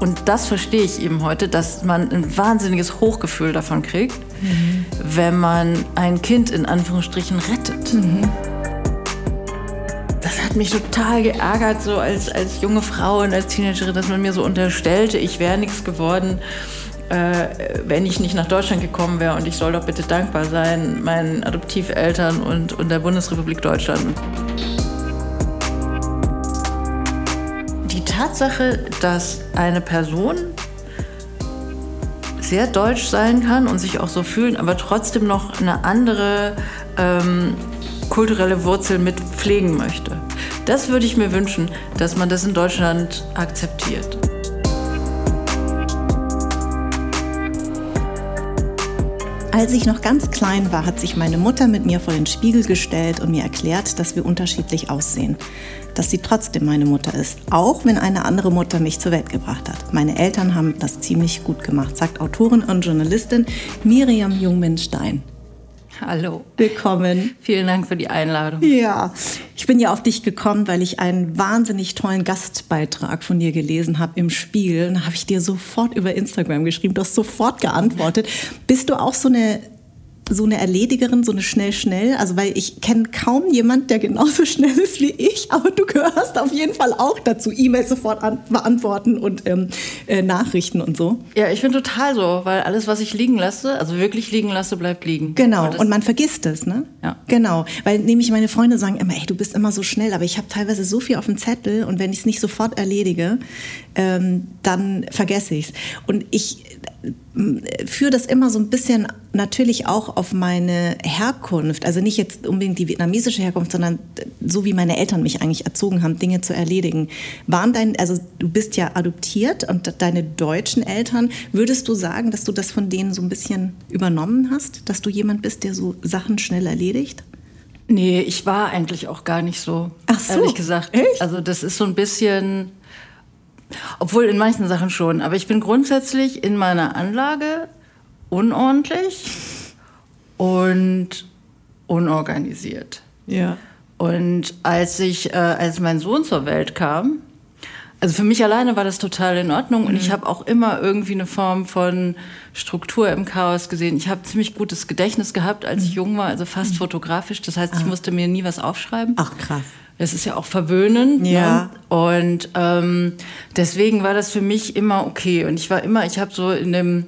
und das verstehe ich eben heute, dass man ein wahnsinniges Hochgefühl davon kriegt, mhm. wenn man ein Kind in Anführungsstrichen rettet. Mhm. Das hat mich total geärgert, so als, als junge Frau und als Teenagerin, dass man mir so unterstellte, ich wäre nichts geworden äh, wenn ich nicht nach Deutschland gekommen wäre und ich soll doch bitte dankbar sein meinen Adoptiveltern und, und der Bundesrepublik Deutschland. Tatsache, dass eine Person sehr deutsch sein kann und sich auch so fühlen, aber trotzdem noch eine andere ähm, kulturelle Wurzel mit pflegen möchte. Das würde ich mir wünschen, dass man das in Deutschland akzeptiert. Als ich noch ganz klein war, hat sich meine Mutter mit mir vor den Spiegel gestellt und mir erklärt, dass wir unterschiedlich aussehen. Dass sie trotzdem meine Mutter ist, auch wenn eine andere Mutter mich zur Welt gebracht hat. Meine Eltern haben das ziemlich gut gemacht, sagt Autorin und Journalistin Miriam Jungmenstein. Hallo. Willkommen. Vielen Dank für die Einladung. Ja, ich bin ja auf dich gekommen, weil ich einen wahnsinnig tollen Gastbeitrag von dir gelesen habe im Spiel. Und da habe ich dir sofort über Instagram geschrieben. Du hast sofort geantwortet. Bist du auch so eine so eine Erledigerin, so eine schnell-schnell? Also, weil ich kenne kaum jemand, der genauso schnell ist wie ich, aber du gehörst auf jeden Fall auch dazu. E-Mails sofort an, beantworten und ähm, äh, Nachrichten und so. Ja, ich bin total so, weil alles, was ich liegen lasse, also wirklich liegen lasse, bleibt liegen. Genau, und, man vergisst es, ne? Ja. Genau, weil nämlich meine Freunde sagen immer, ey, du bist immer so schnell, aber ich habe teilweise so viel auf dem Zettel und wenn ich es nicht sofort erledige, ähm, dann vergesse ich es. Und ich führe das immer so ein bisschen natürlich auch auf meine Herkunft, also nicht jetzt unbedingt die vietnamesische Herkunft, sondern so wie meine Eltern mich eigentlich erzogen haben, Dinge zu erledigen. Waren dein, also du bist ja adoptiert und deine deutschen Eltern, würdest du sagen, dass du das von denen so ein bisschen übernommen hast, dass du jemand bist, der so Sachen schnell erledigt? Nee, ich war eigentlich auch gar nicht so, Ach so ehrlich gesagt. Echt? Also das ist so ein bisschen obwohl in manchen Sachen schon. Aber ich bin grundsätzlich in meiner Anlage unordentlich und unorganisiert. Ja. Und als ich, äh, als mein Sohn zur Welt kam, also für mich alleine war das total in Ordnung und mhm. ich habe auch immer irgendwie eine Form von Struktur im Chaos gesehen. Ich habe ziemlich gutes Gedächtnis gehabt, als ich mhm. jung war, also fast mhm. fotografisch. Das heißt, ich ah. musste mir nie was aufschreiben. Ach krass. Das ist ja auch verwöhnend. Ne? Ja. Ne? Und ähm, deswegen war das für mich immer okay. Und ich war immer, ich habe so in dem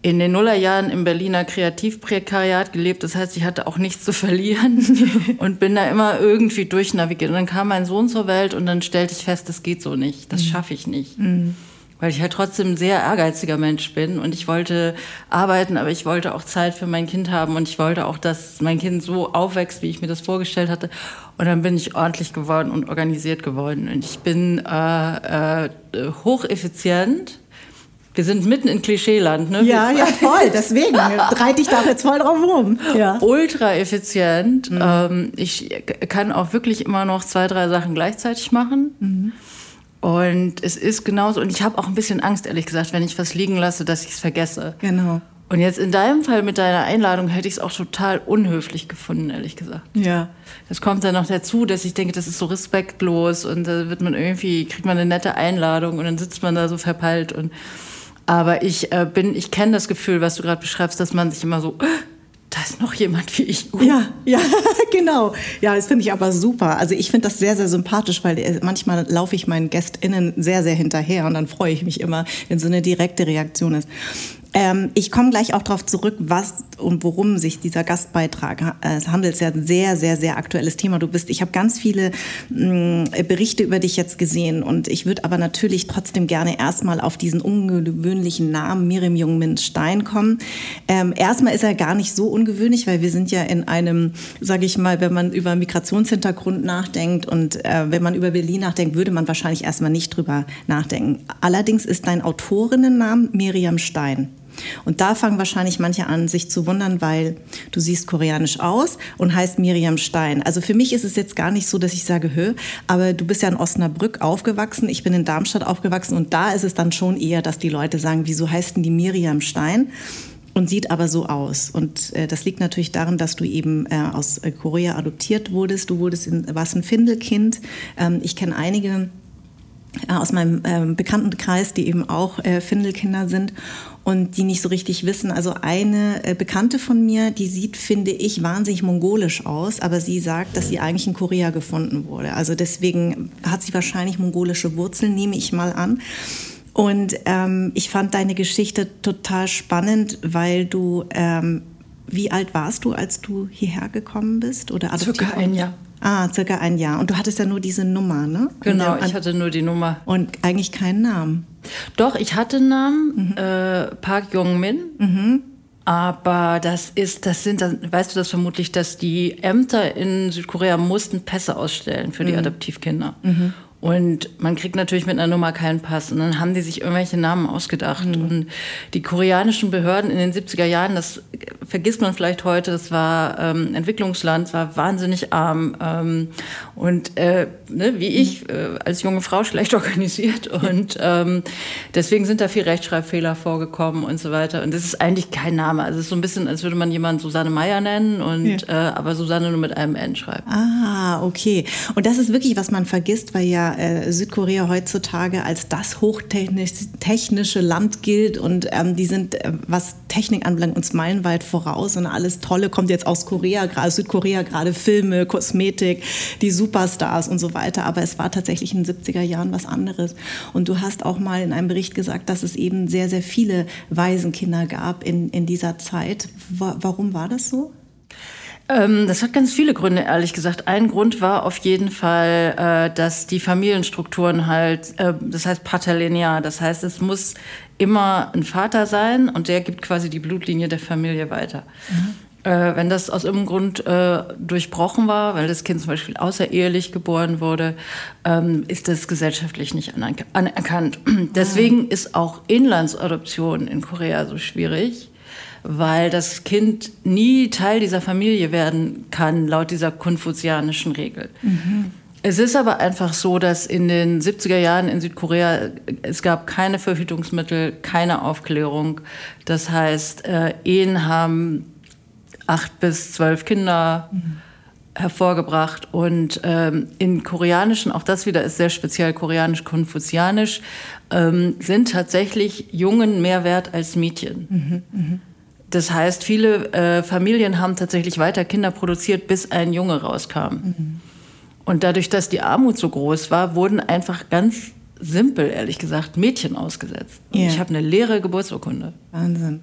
in den Nullerjahren im Berliner Kreativprekariat gelebt. Das heißt, ich hatte auch nichts zu verlieren und bin da immer irgendwie durchnavigiert. Und dann kam mein Sohn zur Welt und dann stellte ich fest, das geht so nicht. Das mhm. schaffe ich nicht. Mhm weil ich halt trotzdem ein sehr ehrgeiziger Mensch bin und ich wollte arbeiten, aber ich wollte auch Zeit für mein Kind haben und ich wollte auch, dass mein Kind so aufwächst, wie ich mir das vorgestellt hatte. Und dann bin ich ordentlich geworden und organisiert geworden und ich bin äh, äh, hocheffizient. Wir sind mitten in Klischeeland, ne? Ja, ja, voll. Deswegen reite ich da jetzt voll drauf rum. Ja. Ultra effizient. Mhm. Ähm, ich kann auch wirklich immer noch zwei, drei Sachen gleichzeitig machen. Mhm. Und es ist genauso. Und ich habe auch ein bisschen Angst, ehrlich gesagt, wenn ich was liegen lasse, dass ich es vergesse. Genau. Und jetzt in deinem Fall mit deiner Einladung hätte ich es auch total unhöflich gefunden, ehrlich gesagt. Ja. Das kommt dann noch dazu, dass ich denke, das ist so respektlos und da wird man irgendwie, kriegt man eine nette Einladung und dann sitzt man da so verpeilt und aber ich äh, bin, ich kenne das Gefühl, was du gerade beschreibst, dass man sich immer so, da ist noch jemand wie ich. Uh. Ja, ja, genau. Ja, das finde ich aber super. Also ich finde das sehr, sehr sympathisch, weil äh, manchmal laufe ich meinen GästInnen sehr, sehr hinterher und dann freue ich mich immer, wenn so eine direkte Reaktion ist. Ähm, ich komme gleich auch darauf zurück, was und worum sich dieser Gastbeitrag äh, handelt. Es ist ja ein sehr, sehr, sehr aktuelles Thema. Du bist, ich habe ganz viele mh, mm, Berichte über dich jetzt gesehen und ich würde aber natürlich trotzdem gerne erstmal auf diesen ungewöhnlichen Namen Miriam Jungmin Stein kommen. Ähm, erstmal ist er gar nicht so ungewöhnlich, weil wir sind ja in einem, sage ich mal, wenn man über Migrationshintergrund nachdenkt und äh, wenn man über Berlin nachdenkt, würde man wahrscheinlich erstmal nicht drüber nachdenken. Allerdings ist dein Autorinnennamen Miriam Stein. Und da fangen wahrscheinlich manche an, sich zu wundern, weil du siehst koreanisch aus und heißt Miriam Stein. Also für mich ist es jetzt gar nicht so, dass ich sage, hö, aber du bist ja in Osnabrück aufgewachsen, ich bin in Darmstadt aufgewachsen und da ist es dann schon eher, dass die Leute sagen, wieso heißt denn die Miriam Stein? und sieht aber so aus. Und äh, das liegt natürlich daran, dass du eben äh, aus äh, Korea adoptiert wurdest. Du wurdest in, warst ein Findelkind. Ähm, ich kenne einige aus meinem ähm, Bekanntenkreis, die eben auch äh, Findelkinder sind und die nicht so richtig wissen. Also eine äh, Bekannte von mir, die sieht, finde ich, wahnsinnig mongolisch aus, aber sie sagt, dass sie eigentlich in Korea gefunden wurde. Also deswegen hat sie wahrscheinlich mongolische Wurzeln, nehme ich mal an. Und ähm, ich fand deine Geschichte total spannend, weil du, ähm, wie alt warst du, als du hierher gekommen bist? Oder Circa ein Jahr. Ah, circa ein Jahr. Und du hattest ja nur diese Nummer, ne? Genau, ich hatte nur die Nummer. Und eigentlich keinen Namen. Doch, ich hatte einen Namen, mhm. äh, Park Jong-min. Mhm. Aber das ist, das sind, weißt du das vermutlich, dass die Ämter in Südkorea mussten Pässe ausstellen für die mhm. Adoptivkinder. Mhm. Und man kriegt natürlich mit einer Nummer keinen Pass. Und dann haben die sich irgendwelche Namen ausgedacht. Mhm. Und die koreanischen Behörden in den 70er Jahren, das vergisst man vielleicht heute, das war ähm, Entwicklungsland, war wahnsinnig arm ähm, und äh, ne, wie ich mhm. äh, als junge Frau schlecht organisiert. Und ähm, deswegen sind da viel Rechtschreibfehler vorgekommen und so weiter. Und das ist eigentlich kein Name. Also es ist so ein bisschen, als würde man jemanden Susanne Meyer nennen, und, ja. äh, aber Susanne nur mit einem N schreibt. Ah, okay. Und das ist wirklich, was man vergisst, weil ja äh, Südkorea heutzutage als das hochtechnische Land gilt und ähm, die sind, äh, was Technik anbelangt, uns meilenweit voraus und alles Tolle kommt jetzt aus Korea, gerade Südkorea, gerade Filme, Kosmetik, die Superstars und so weiter. Aber es war tatsächlich in den 70er Jahren was anderes. Und du hast auch mal in einem Bericht gesagt, dass es eben sehr, sehr viele Waisenkinder gab in, in dieser Zeit. Warum war das so? Ähm, das hat ganz viele Gründe, ehrlich gesagt. Ein Grund war auf jeden Fall, äh, dass die Familienstrukturen halt, äh, das heißt paterlinear, das heißt, es muss immer ein Vater sein und der gibt quasi die Blutlinie der Familie weiter. Mhm. Äh, wenn das aus irgendeinem Grund durchbrochen war, weil das Kind zum Beispiel außerehelich geboren wurde, ähm, ist das gesellschaftlich nicht anerkannt. Deswegen ist auch Inlandsadoption in Korea so schwierig weil das Kind nie Teil dieser Familie werden kann, laut dieser konfuzianischen Regel. Mhm. Es ist aber einfach so, dass in den 70er Jahren in Südkorea es gab keine Verhütungsmittel, keine Aufklärung. Das heißt, äh, Ehen haben acht bis zwölf Kinder mhm. hervorgebracht und ähm, in koreanischen, auch das wieder ist sehr speziell koreanisch-konfuzianisch, ähm, sind tatsächlich Jungen mehr wert als Mädchen. Mhm. Mhm. Das heißt, viele äh, Familien haben tatsächlich weiter Kinder produziert, bis ein Junge rauskam. Mhm. Und dadurch, dass die Armut so groß war, wurden einfach ganz simpel, ehrlich gesagt, Mädchen ausgesetzt. Yeah. Ich habe eine leere Geburtsurkunde. Wahnsinn.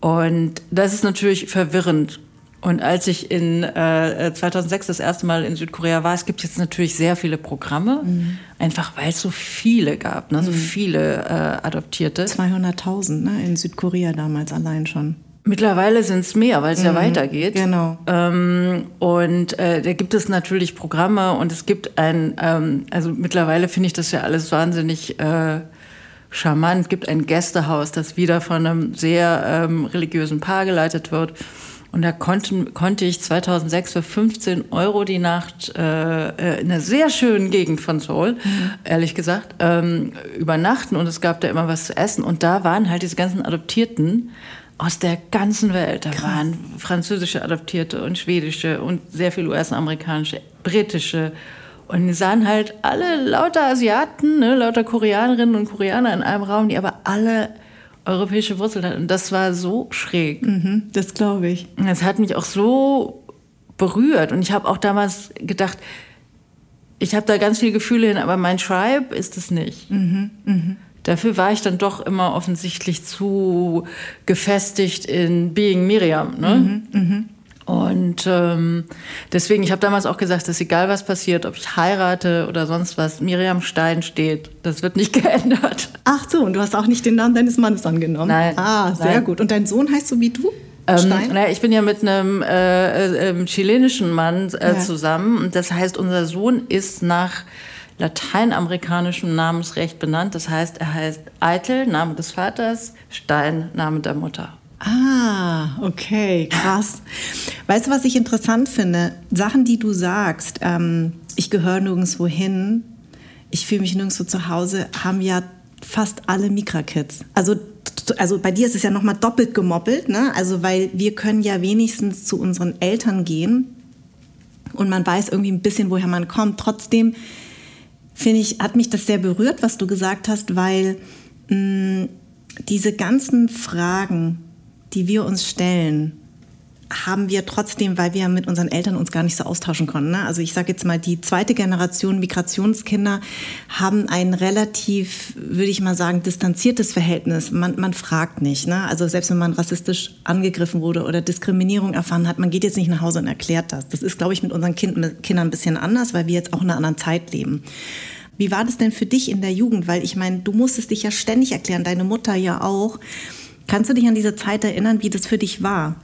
Und das ist natürlich verwirrend. Und als ich in äh, 2006 das erste Mal in Südkorea war, es gibt jetzt natürlich sehr viele Programme, mhm. einfach weil es so viele gab, ne? so mhm. viele äh, Adoptierte. 200.000 ne? in Südkorea damals allein schon. Mittlerweile sind es mehr, weil es mhm. ja weitergeht. Genau. Ähm, und äh, da gibt es natürlich Programme und es gibt ein, ähm, also mittlerweile finde ich das ja alles wahnsinnig äh, charmant. Es gibt ein Gästehaus, das wieder von einem sehr ähm, religiösen Paar geleitet wird. Und da konnte, konnte ich 2006 für 15 Euro die Nacht äh, äh, in einer sehr schönen Gegend von Seoul, mhm. ehrlich gesagt, ähm, übernachten. Und es gab da immer was zu essen. Und da waren halt diese ganzen Adoptierten aus der ganzen Welt. Da Krass. waren französische Adoptierte und schwedische und sehr viele US-amerikanische, britische. Und die sahen halt alle lauter Asiaten, ne, lauter Koreanerinnen und Koreaner in einem Raum, die aber alle europäische Wurzeln hat. Und das war so schräg. Mhm, das glaube ich. Das hat mich auch so berührt. Und ich habe auch damals gedacht, ich habe da ganz viele Gefühle hin, aber mein Tribe ist es nicht. Mhm, mh. Dafür war ich dann doch immer offensichtlich zu gefestigt in Being Miriam. Ne? Mhm, mh. Und ähm, deswegen, ich habe damals auch gesagt, dass egal was passiert, ob ich heirate oder sonst was, Miriam Stein steht. Das wird nicht geändert. Ach so, und du hast auch nicht den Namen deines Mannes angenommen? Nein. Ah, sehr nein. gut. Und dein Sohn heißt so wie du? Ähm, Stein? Na, ich bin ja mit einem äh, äh, chilenischen Mann äh, ja. zusammen. Und das heißt, unser Sohn ist nach lateinamerikanischem Namensrecht benannt. Das heißt, er heißt Eitel, Name des Vaters, Stein, Name der Mutter. Ah, okay, krass. Weißt du, was ich interessant finde? Sachen, die du sagst, ähm, ich gehöre nirgendwo hin, ich fühle mich nirgendwo zu Hause, haben ja fast alle Mikra-Kids. Also, also bei dir ist es ja nochmal doppelt gemoppelt, ne? Also, weil wir können ja wenigstens zu unseren Eltern gehen und man weiß irgendwie ein bisschen, woher man kommt. Trotzdem finde ich, hat mich das sehr berührt, was du gesagt hast, weil mh, diese ganzen Fragen, die wir uns stellen, haben wir trotzdem, weil wir mit unseren Eltern uns gar nicht so austauschen konnten. Ne? Also ich sage jetzt mal, die zweite Generation Migrationskinder haben ein relativ, würde ich mal sagen, distanziertes Verhältnis. Man, man fragt nicht. Ne? Also selbst wenn man rassistisch angegriffen wurde oder Diskriminierung erfahren hat, man geht jetzt nicht nach Hause und erklärt das. Das ist, glaube ich, mit unseren kind, mit Kindern ein bisschen anders, weil wir jetzt auch in einer anderen Zeit leben. Wie war das denn für dich in der Jugend? Weil ich meine, du musstest dich ja ständig erklären, deine Mutter ja auch. Kannst du dich an diese Zeit erinnern, wie das für dich war?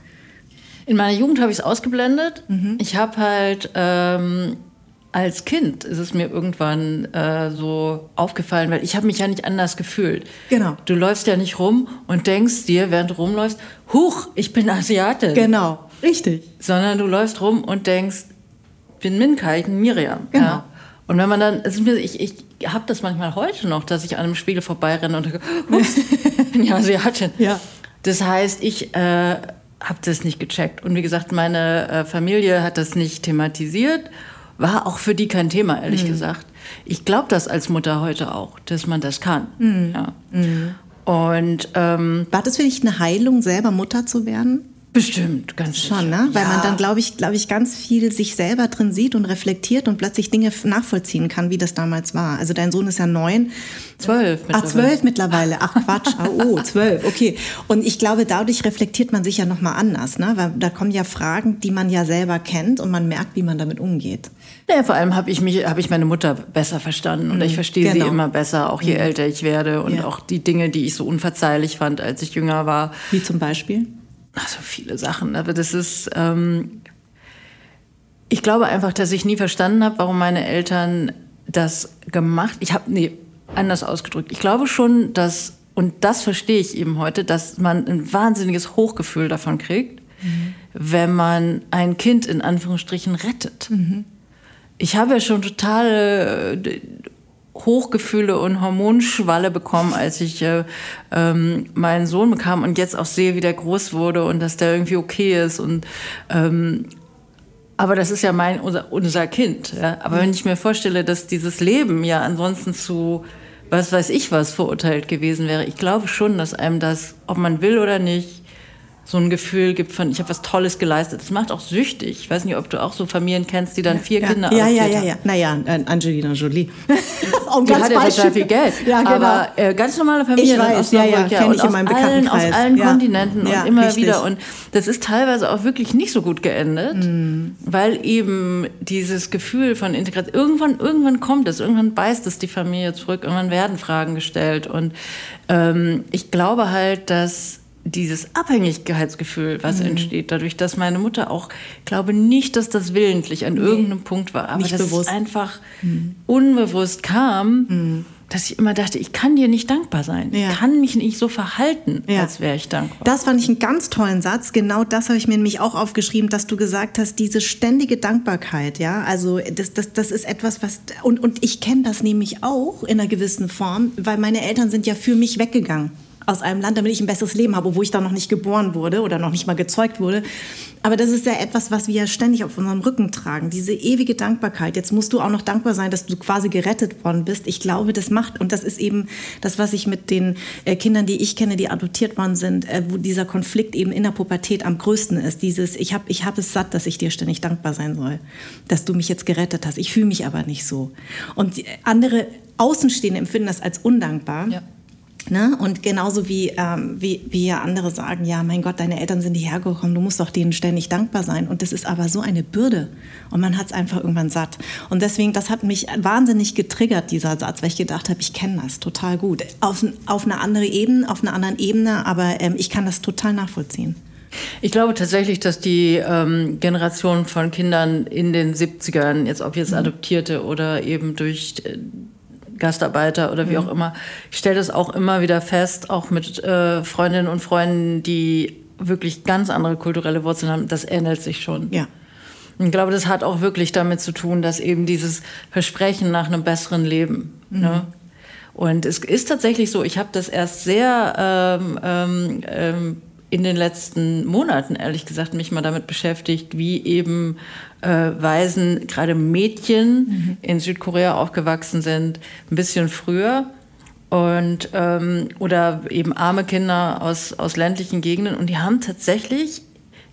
In meiner Jugend habe ich es ausgeblendet. Mhm. Ich habe halt ähm, als Kind ist es mir irgendwann äh, so aufgefallen, weil ich habe mich ja nicht anders gefühlt. Genau. Du läufst ja nicht rum und denkst dir, während du rumläufst, huch, ich bin Asiatin. Genau, richtig. Sondern du läufst rum und denkst, bin Minka, ich bin Miriam. Genau. Ja. Und wenn man dann, ich, ich habe das manchmal heute noch, dass ich an einem Spiegel vorbeirenne und denke, ups, ich bin ja Asiatin. Ja. Das heißt, ich äh, habe das nicht gecheckt. Und wie gesagt, meine äh, Familie hat das nicht thematisiert. War auch für die kein Thema, ehrlich mhm. gesagt. Ich glaube das als Mutter heute auch, dass man das kann. Mhm. Ja. Mhm. Und ähm, war das für dich eine Heilung, selber Mutter zu werden? Bestimmt, ganz schon, ne? Weil ja. man dann, glaube ich, glaube ich, ganz viel sich selber drin sieht und reflektiert und plötzlich Dinge nachvollziehen kann, wie das damals war. Also dein Sohn ist ja neun. Zwölf mittlerweile. Ach, zwölf mittlerweile. Ach Quatsch. oh, zwölf. Okay. Und ich glaube, dadurch reflektiert man sich ja nochmal anders, ne? Weil da kommen ja Fragen, die man ja selber kennt und man merkt, wie man damit umgeht. Ja, vor allem habe ich mich, habe ich meine Mutter besser verstanden und mhm, ich verstehe genau. sie immer besser, auch je mhm. älter ich werde und ja. auch die Dinge, die ich so unverzeihlich fand, als ich jünger war. Wie zum Beispiel? Also viele Sachen, aber das ist, ähm, ich glaube einfach, dass ich nie verstanden habe, warum meine Eltern das gemacht. Ich habe, nee, anders ausgedrückt. Ich glaube schon, dass, und das verstehe ich eben heute, dass man ein wahnsinniges Hochgefühl davon kriegt, mhm. wenn man ein Kind in Anführungsstrichen rettet. Mhm. Ich habe ja schon total Hochgefühle und Hormonschwalle bekommen, als ich äh, ähm, meinen Sohn bekam und jetzt auch sehe, wie der groß wurde und dass der irgendwie okay ist. Und ähm, aber das ist ja mein unser, unser Kind. Ja? Aber wenn ich mir vorstelle, dass dieses Leben ja ansonsten zu was weiß ich was verurteilt gewesen wäre, ich glaube schon, dass einem das, ob man will oder nicht, so ein Gefühl gibt von, ich habe was Tolles geleistet. Das macht auch süchtig. Ich weiß nicht, ob du auch so Familien kennst, die dann vier ja, Kinder ja, ja, ja, ja. Naja, Angelina Jolie. um die hat ja total viel Geld. Ja, genau. Aber äh, ganz normale Familien ich weiß, aus ja, ja, ja. ich in meinem allen, aus allen ja. Kontinenten und immer richtig. wieder. Und das ist teilweise auch wirklich nicht so gut geendet, mm. weil eben dieses Gefühl von Integration, irgendwann, irgendwann kommt es, irgendwann beißt es die Familie zurück, irgendwann werden Fragen gestellt. Und ähm, ich glaube halt, dass dieses Abhängigkeitsgefühl, was mhm. entsteht, dadurch, dass meine Mutter auch, glaube nicht, dass das willentlich an nee, irgendeinem Punkt war, aber dass es einfach mhm. unbewusst kam, mhm. dass ich immer dachte, ich kann dir nicht dankbar sein. Ja. Ich kann mich nicht so verhalten, ja. als wäre ich dankbar. Das fand ich einen ganz tollen Satz. Genau das habe ich mir nämlich auch aufgeschrieben, dass du gesagt hast, diese ständige Dankbarkeit, ja, also das, das, das ist etwas, was, und, und ich kenne das nämlich auch in einer gewissen Form, weil meine Eltern sind ja für mich weggegangen aus einem Land, damit ich ein besseres Leben habe, wo ich da noch nicht geboren wurde oder noch nicht mal gezeugt wurde. Aber das ist ja etwas, was wir ja ständig auf unserem Rücken tragen. Diese ewige Dankbarkeit. Jetzt musst du auch noch dankbar sein, dass du quasi gerettet worden bist. Ich glaube, das macht, und das ist eben das, was ich mit den äh, Kindern, die ich kenne, die adoptiert worden sind, äh, wo dieser Konflikt eben in der Pubertät am größten ist. Dieses, ich habe ich hab es satt, dass ich dir ständig dankbar sein soll, dass du mich jetzt gerettet hast. Ich fühle mich aber nicht so. Und andere Außenstehende empfinden das als undankbar. Ja. Ne? Und genauso wie, ähm, wie, wie ja andere sagen, ja, mein Gott, deine Eltern sind hierher gekommen, du musst doch denen ständig dankbar sein. Und das ist aber so eine Bürde. Und man hat es einfach irgendwann satt. Und deswegen, das hat mich wahnsinnig getriggert, dieser Satz, weil ich gedacht habe, ich kenne das total gut. Auf, auf eine andere Ebene, auf einer anderen Ebene, aber ähm, ich kann das total nachvollziehen. Ich glaube tatsächlich, dass die ähm, Generation von Kindern in den 70ern, jetzt ob jetzt mhm. Adoptierte oder eben durch äh, Gastarbeiter oder wie mhm. auch immer, ich stelle das auch immer wieder fest, auch mit äh, Freundinnen und Freunden, die wirklich ganz andere kulturelle Wurzeln haben, das ändert sich schon. Ja. Ich glaube, das hat auch wirklich damit zu tun, dass eben dieses Versprechen nach einem besseren Leben. Mhm. Ne? Und es ist tatsächlich so, ich habe das erst sehr ähm, ähm, ähm, in den letzten Monaten, ehrlich gesagt, mich mal damit beschäftigt, wie eben äh, Waisen, gerade Mädchen mhm. in Südkorea aufgewachsen sind, ein bisschen früher. Und, ähm, oder eben arme Kinder aus, aus ländlichen Gegenden. Und die haben tatsächlich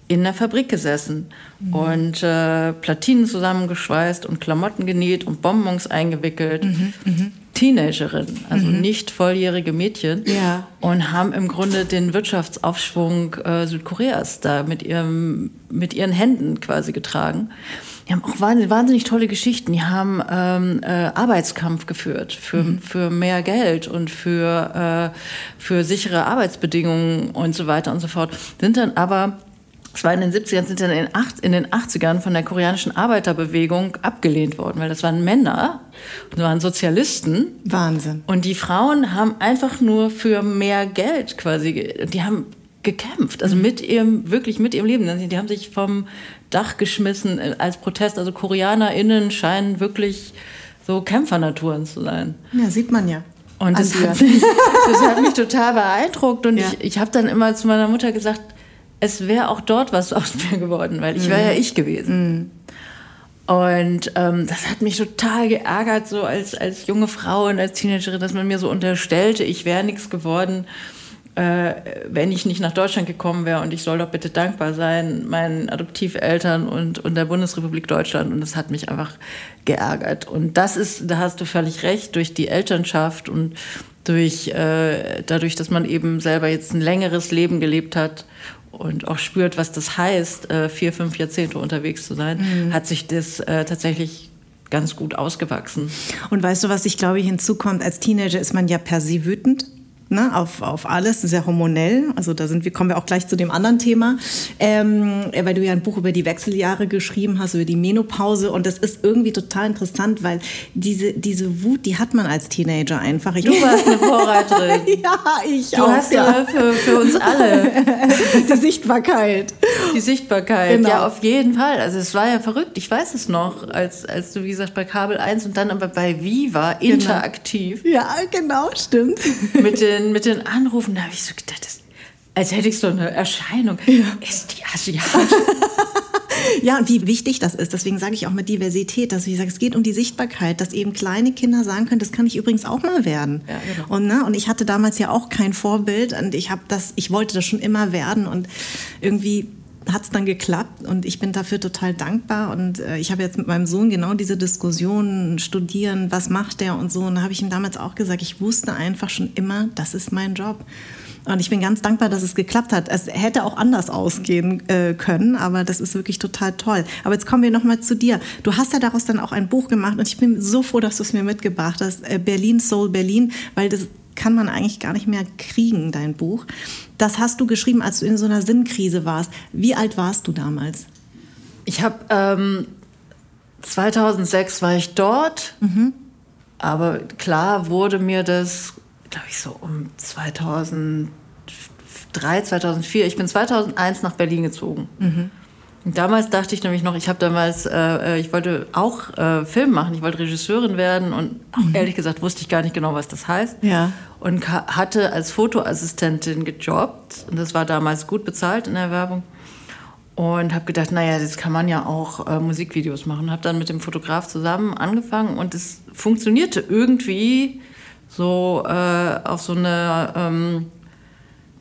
in der Fabrik gesessen mhm. und äh, Platinen zusammengeschweißt und Klamotten genäht und Bonbons eingewickelt. Mhm. Mhm. Teenagerinnen, also mhm. nicht volljährige Mädchen, ja. und haben im Grunde den Wirtschaftsaufschwung äh, Südkoreas da mit, ihrem, mit ihren Händen quasi getragen. Die haben auch wahnsinnig, wahnsinnig tolle Geschichten. Die haben ähm, äh, Arbeitskampf geführt für, mhm. für mehr Geld und für, äh, für sichere Arbeitsbedingungen und so weiter und so fort. Sind dann aber es war in den 70ern, sind dann in, in den 80ern von der koreanischen Arbeiterbewegung abgelehnt worden, weil das waren Männer, das waren Sozialisten. Wahnsinn. Und die Frauen haben einfach nur für mehr Geld quasi, die haben gekämpft, also mit ihrem, wirklich mit ihrem Leben. Die haben sich vom Dach geschmissen als Protest. Also KoreanerInnen scheinen wirklich so Kämpfernaturen zu sein. Ja, sieht man ja. Und das hat, mich, das hat, mich, total beeindruckt. Und ja. ich, ich habe dann immer zu meiner Mutter gesagt, es wäre auch dort was aus mir geworden, weil ich mhm. wäre ja ich gewesen. Mhm. Und ähm, das hat mich total geärgert, so als, als junge Frau und als Teenagerin, dass man mir so unterstellte, ich wäre nichts geworden, äh, wenn ich nicht nach Deutschland gekommen wäre. Und ich soll doch bitte dankbar sein meinen Adoptiveltern und, und der Bundesrepublik Deutschland. Und das hat mich einfach geärgert. Und das ist, da hast du völlig recht, durch die Elternschaft und durch, äh, dadurch, dass man eben selber jetzt ein längeres Leben gelebt hat und auch spürt, was das heißt, äh, vier, fünf Jahrzehnte unterwegs zu sein, mhm. hat sich das äh, tatsächlich ganz gut ausgewachsen. Und weißt du, was ich glaube hinzukommt? Als Teenager ist man ja per se wütend ne, auf, auf alles, sehr hormonell. Also da sind wir, kommen wir auch gleich zu dem anderen Thema, ähm, weil du ja ein Buch über die Wechseljahre geschrieben hast, über die Menopause. Und das ist irgendwie total interessant, weil diese, diese Wut, die hat man als Teenager einfach. Ich du warst eine Vorreiterin. ja, ich du auch. Du hast ja für, für uns alle die Sichtbarkeit. Die Sichtbarkeit, genau. ja, auf jeden Fall. Also es war ja verrückt. Ich weiß es noch, als, als du, wie gesagt, bei Kabel 1 und dann aber bei Viva genau. interaktiv. Genau. Ja, genau, stimmt. Mit den den, mit den Anrufen, da habe ich so gedacht, das, als hätte ich so eine Erscheinung. Ja. Ist die Asiatin? ja, und wie wichtig das ist. Deswegen sage ich auch mit Diversität, dass ich sage, es geht um die Sichtbarkeit, dass eben kleine Kinder sagen können, das kann ich übrigens auch mal werden. Ja, genau. und, ne, und ich hatte damals ja auch kein Vorbild und ich habe das, ich wollte das schon immer werden und irgendwie hat es dann geklappt und ich bin dafür total dankbar. Und äh, ich habe jetzt mit meinem Sohn genau diese Diskussion, studieren, was macht der und so. Und da habe ich ihm damals auch gesagt, ich wusste einfach schon immer, das ist mein Job. Und ich bin ganz dankbar, dass es geklappt hat. Es hätte auch anders ausgehen äh, können, aber das ist wirklich total toll. Aber jetzt kommen wir noch mal zu dir. Du hast ja daraus dann auch ein Buch gemacht und ich bin so froh, dass du es mir mitgebracht hast. Äh, Berlin Soul Berlin, weil das kann man eigentlich gar nicht mehr kriegen, dein Buch. Das hast du geschrieben, als du in so einer Sinnkrise warst. Wie alt warst du damals? Ich habe ähm, 2006 war ich dort, mhm. aber klar wurde mir das, glaube ich, so um 2003, 2004. Ich bin 2001 nach Berlin gezogen. Mhm. Damals dachte ich nämlich noch, ich habe damals, äh, äh, ich wollte auch äh, Film machen, ich wollte Regisseurin werden und mhm. ehrlich gesagt wusste ich gar nicht genau, was das heißt. Ja. Und hatte als Fotoassistentin gejobbt und das war damals gut bezahlt in der Werbung. Und habe gedacht, naja, das kann man ja auch äh, Musikvideos machen. Habe dann mit dem Fotograf zusammen angefangen und es funktionierte irgendwie so äh, auf so eine ähm,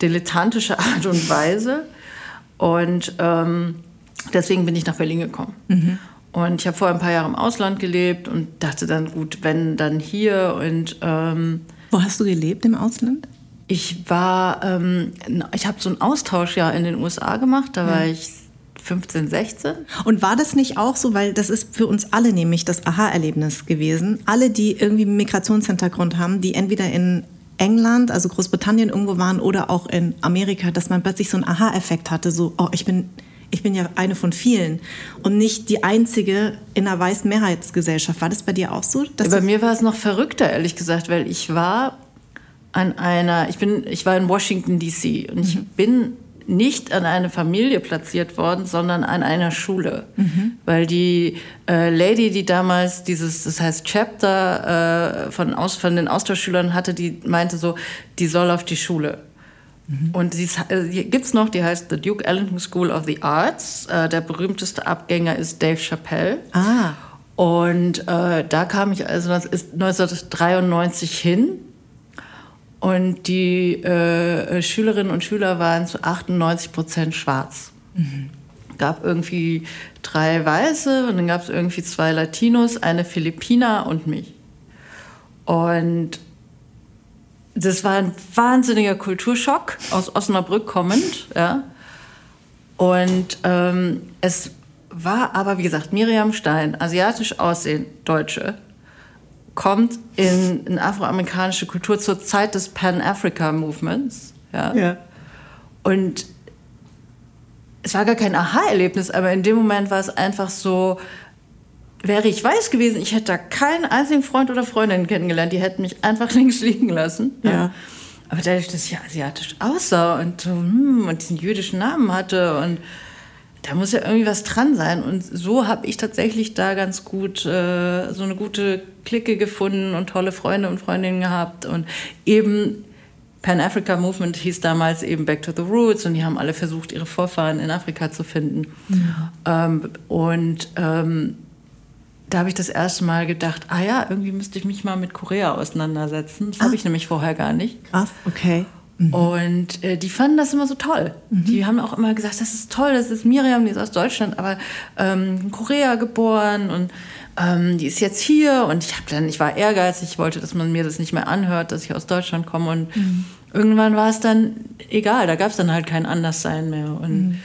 dilettantische Art und Weise. Und ähm, deswegen bin ich nach Berlin gekommen. Mhm. Und ich habe vorher ein paar Jahre im Ausland gelebt und dachte dann, gut, wenn, dann hier. Und, ähm, Wo hast du gelebt im Ausland? Ich war, ähm, ich habe so ein Austauschjahr in den USA gemacht, da ja. war ich 15, 16. Und war das nicht auch so, weil das ist für uns alle nämlich das Aha-Erlebnis gewesen. Alle, die irgendwie einen Migrationshintergrund haben, die entweder in England, also Großbritannien irgendwo waren oder auch in Amerika, dass man plötzlich so einen Aha-Effekt hatte, so, oh, ich bin, ich bin ja eine von vielen und nicht die einzige in einer weißen Mehrheitsgesellschaft. War das bei dir auch so? bei mir war es noch verrückter, ehrlich gesagt, weil ich war an einer, ich bin, ich war in Washington DC und ich mhm. bin nicht an eine Familie platziert worden, sondern an einer Schule. Mhm. Weil die äh, Lady, die damals dieses, das heißt Chapter äh, von, aus, von den Austauschschülern hatte, die meinte so, die soll auf die Schule. Mhm. Und sie äh, gibt es noch, die heißt The Duke Ellington School of the Arts. Äh, der berühmteste Abgänger ist Dave Chappelle. Ah. Und äh, da kam ich also 1993 hin und die äh, Schülerinnen und Schüler waren zu 98 Prozent schwarz. Mhm. gab irgendwie drei Weiße und dann gab es irgendwie zwei Latinos, eine Philippiner und mich. Und das war ein wahnsinniger Kulturschock aus Osnabrück kommend. Ja. Und ähm, es war aber, wie gesagt, Miriam Stein, asiatisch aussehend, Deutsche, kommt in, in afroamerikanische Kultur zur Zeit des Pan-Africa-Movements. Ja? ja. Und es war gar kein Aha-Erlebnis, aber in dem Moment war es einfach so, wäre ich weiß gewesen, ich hätte da keinen einzigen Freund oder Freundin kennengelernt, die hätten mich einfach links liegen lassen. Ja. ja. Aber dadurch, dass ich asiatisch aussah und, hm, und diesen jüdischen Namen hatte und da muss ja irgendwie was dran sein. Und so habe ich tatsächlich da ganz gut äh, so eine gute Clique gefunden und tolle Freunde und Freundinnen gehabt. Und eben Pan-Africa Movement hieß damals eben Back to the Roots und die haben alle versucht, ihre Vorfahren in Afrika zu finden. Ja. Ähm, und ähm, da habe ich das erste Mal gedacht, ah ja, irgendwie müsste ich mich mal mit Korea auseinandersetzen. Das ah. habe ich nämlich vorher gar nicht. Krass, okay. Mhm. Und äh, die fanden das immer so toll. Mhm. Die haben auch immer gesagt, das ist toll, das ist Miriam, die ist aus Deutschland, aber ähm, in Korea geboren und ähm, die ist jetzt hier. Und ich habe dann, ich war ehrgeizig, ich wollte, dass man mir das nicht mehr anhört, dass ich aus Deutschland komme. Und mhm. irgendwann war es dann egal, da gab es dann halt kein Anderssein mehr. Und mhm.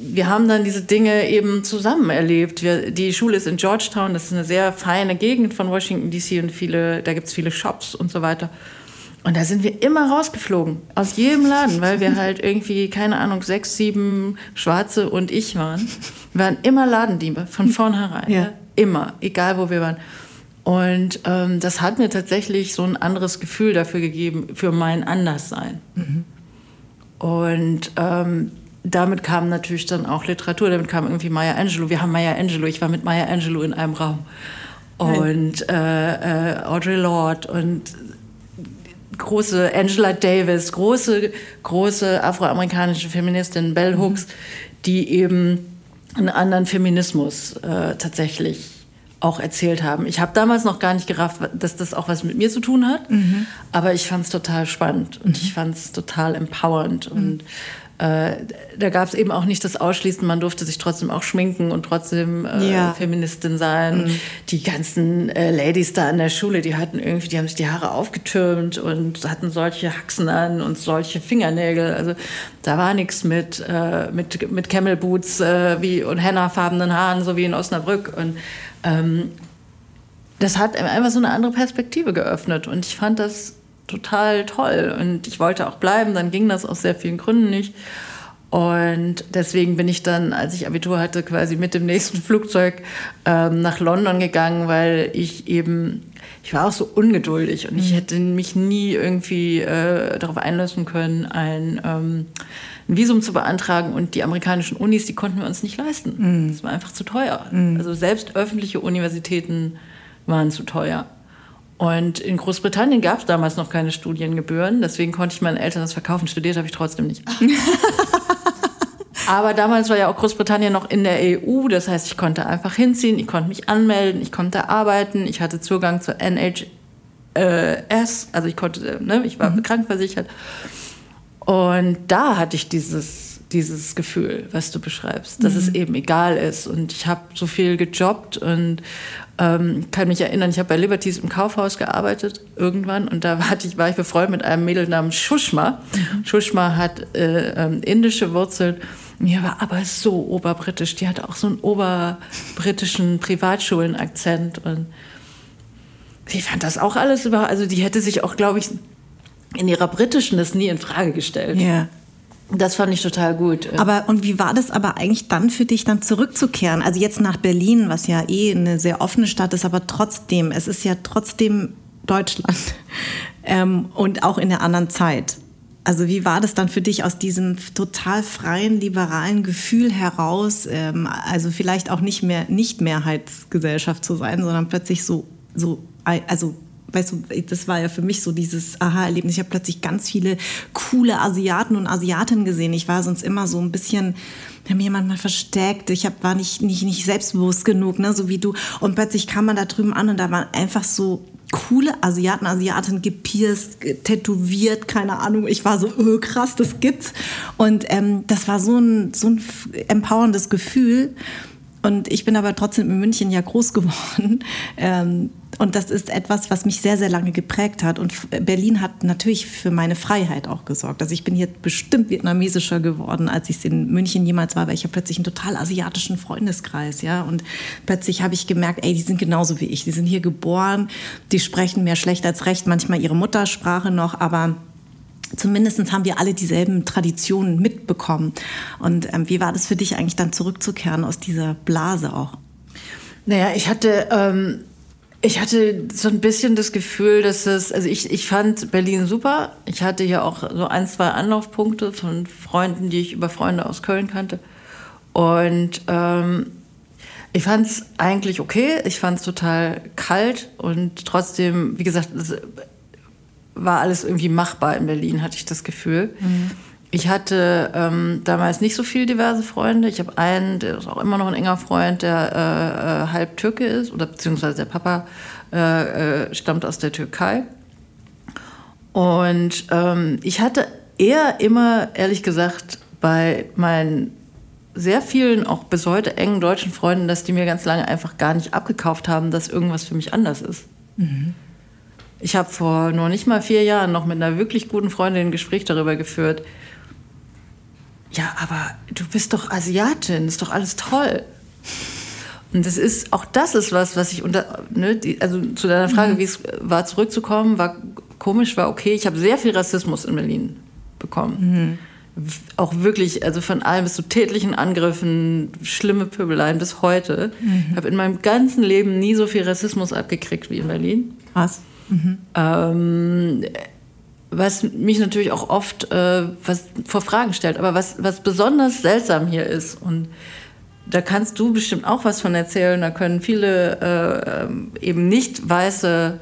Wir haben dann diese Dinge eben zusammen erlebt. Wir, die Schule ist in Georgetown, das ist eine sehr feine Gegend von Washington DC und viele, da gibt es viele Shops und so weiter. Und da sind wir immer rausgeflogen, aus jedem Laden, weil wir halt irgendwie, keine Ahnung, sechs, sieben Schwarze und ich waren. Wir waren immer Ladendiebe, von vornherein. Ja. Ja. Immer, egal wo wir waren. Und ähm, das hat mir tatsächlich so ein anderes Gefühl dafür gegeben, für mein Anderssein. Mhm. Und ähm, damit kam natürlich dann auch Literatur, damit kam irgendwie Maya Angelou. Wir haben Maya Angelou, ich war mit Maya Angelou in einem Raum. Und äh, äh, Audre Lorde und große Angela Davis, große, große afroamerikanische Feministin, Bell mhm. Hooks, die eben einen anderen Feminismus äh, tatsächlich auch erzählt haben. Ich habe damals noch gar nicht gerafft, dass das auch was mit mir zu tun hat, mhm. aber ich fand es total spannend und mhm. ich fand es total empowernd und mhm. Äh, da gab es eben auch nicht das Ausschließen, man durfte sich trotzdem auch schminken und trotzdem äh, ja. Feministin sein. Mhm. Die ganzen äh, Ladies da an der Schule, die hatten irgendwie, die haben sich die Haare aufgetürmt und hatten solche Haxen an und solche Fingernägel. Also da war nichts mit, äh, mit, mit Camel Boots äh, wie, und hennafarbenen Haaren, so wie in Osnabrück. Und ähm, das hat einfach so eine andere Perspektive geöffnet. Und ich fand das total toll und ich wollte auch bleiben, dann ging das aus sehr vielen Gründen nicht. Und deswegen bin ich dann, als ich Abitur hatte, quasi mit dem nächsten Flugzeug ähm, nach London gegangen, weil ich eben, ich war auch so ungeduldig und ich mhm. hätte mich nie irgendwie äh, darauf einlassen können, ein, ähm, ein, Visum zu beantragen. Und die amerikanischen Unis, die konnten wir uns nicht leisten. Mhm. Das war einfach zu teuer. Mhm. Also selbst öffentliche Universitäten waren zu teuer. Und in Großbritannien gab es damals noch keine Studiengebühren, deswegen konnte ich meinen Eltern das verkaufen. Studiert habe ich trotzdem nicht. Aber damals war ja auch Großbritannien noch in der EU, das heißt, ich konnte einfach hinziehen, ich konnte mich anmelden, ich konnte arbeiten, ich hatte Zugang zur NHS, also ich konnte, ne, ich war mhm. krankversichert. Und da hatte ich dieses, dieses Gefühl, was du beschreibst, dass mhm. es eben egal ist. Und ich habe so viel gejobbt und ähm, kann mich erinnern, ich habe bei Liberties im Kaufhaus gearbeitet irgendwann und da war ich, war ich befreundet mit einem Mädel namens Shushma. Mhm. Shushma hat äh, ähm, indische Wurzeln. Mir war aber so oberbritisch. Die hatte auch so einen oberbritischen Privatschulen-Akzent und ich fand das auch alles über, also die hätte sich auch, glaube ich, in ihrer britischen das nie in Frage gestellt. Ja. Das fand ich total gut. Aber und wie war das aber eigentlich dann für dich, dann zurückzukehren? Also jetzt nach Berlin, was ja eh eine sehr offene Stadt ist, aber trotzdem, es ist ja trotzdem Deutschland ähm, und auch in der anderen Zeit. Also wie war das dann für dich aus diesem total freien, liberalen Gefühl heraus, ähm, also vielleicht auch nicht mehr nicht Mehrheitsgesellschaft zu sein, sondern plötzlich so, so also weißt du, das war ja für mich so dieses Aha-Erlebnis. Ich habe plötzlich ganz viele coole Asiaten und Asiatinnen gesehen. Ich war sonst immer so ein bisschen, haben mir manchmal versteckt. Ich hab, war nicht, nicht, nicht selbstbewusst genug, ne, so wie du. Und plötzlich kam man da drüben an und da waren einfach so coole Asiaten, Asiatinnen gepierst, tätowiert, keine Ahnung. Ich war so, oh, krass, das gibt's. Und ähm, das war so ein, so ein empowerndes Gefühl. Und ich bin aber trotzdem in München ja groß geworden. Ähm, und das ist etwas, was mich sehr, sehr lange geprägt hat. Und Berlin hat natürlich für meine Freiheit auch gesorgt. Also ich bin hier bestimmt vietnamesischer geworden, als ich es in München jemals war, weil ich habe plötzlich einen total asiatischen Freundeskreis, ja. Und plötzlich habe ich gemerkt, ey, die sind genauso wie ich. Die sind hier geboren, die sprechen mehr schlecht als recht, manchmal ihre Muttersprache noch, aber zumindest haben wir alle dieselben Traditionen mitbekommen. Und ähm, wie war das für dich eigentlich dann zurückzukehren aus dieser Blase auch? Naja, ich hatte, ähm, ich hatte so ein bisschen das Gefühl, dass es, also ich, ich fand Berlin super. Ich hatte ja auch so ein, zwei Anlaufpunkte von Freunden, die ich über Freunde aus Köln kannte. Und ähm, ich fand es eigentlich okay. Ich fand es total kalt und trotzdem, wie gesagt, war alles irgendwie machbar in Berlin, hatte ich das Gefühl. Mhm. Ich hatte ähm, damals nicht so viele diverse Freunde. Ich habe einen, der ist auch immer noch ein enger Freund, der äh, äh, halb Türke ist, oder beziehungsweise der Papa äh, äh stammt aus der Türkei. Und ähm, ich hatte eher immer, ehrlich gesagt, bei meinen sehr vielen, auch bis heute engen deutschen Freunden, dass die mir ganz lange einfach gar nicht abgekauft haben, dass irgendwas für mich anders ist. Mhm. Ich habe vor nur nicht mal vier Jahren noch mit einer wirklich guten Freundin ein Gespräch darüber geführt. Ja, aber du bist doch Asiatin, ist doch alles toll. Und das ist, auch das ist was, was ich unter, ne, die, also zu deiner Frage, mhm. wie es war, zurückzukommen, war komisch, war okay. Ich habe sehr viel Rassismus in Berlin bekommen. Mhm. Auch wirklich, also von allem bis zu tätlichen Angriffen, schlimme Pöbeleien bis heute. Mhm. Ich habe in meinem ganzen Leben nie so viel Rassismus abgekriegt wie in Berlin. Was? Mhm. Ähm, was mich natürlich auch oft äh, was vor Fragen stellt, aber was, was besonders seltsam hier ist und da kannst du bestimmt auch was von erzählen, da können viele äh, eben nicht weiße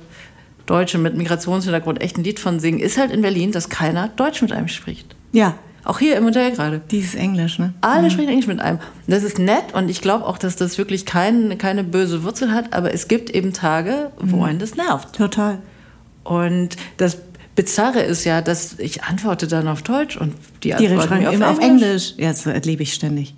Deutsche mit Migrationshintergrund echt ein Lied von singen, ist halt in Berlin, dass keiner Deutsch mit einem spricht. Ja. Auch hier im Hotel gerade. Dieses Englisch, ne? Alle mhm. sprechen Englisch mit einem. Das ist nett und ich glaube auch, dass das wirklich kein, keine böse Wurzel hat, aber es gibt eben Tage, wo mhm. einen das nervt. Total. Und das Bizarre ist ja, dass ich antworte dann auf Deutsch und die antworten die auf, immer auf Englisch. Ja, das erlebe ich ständig.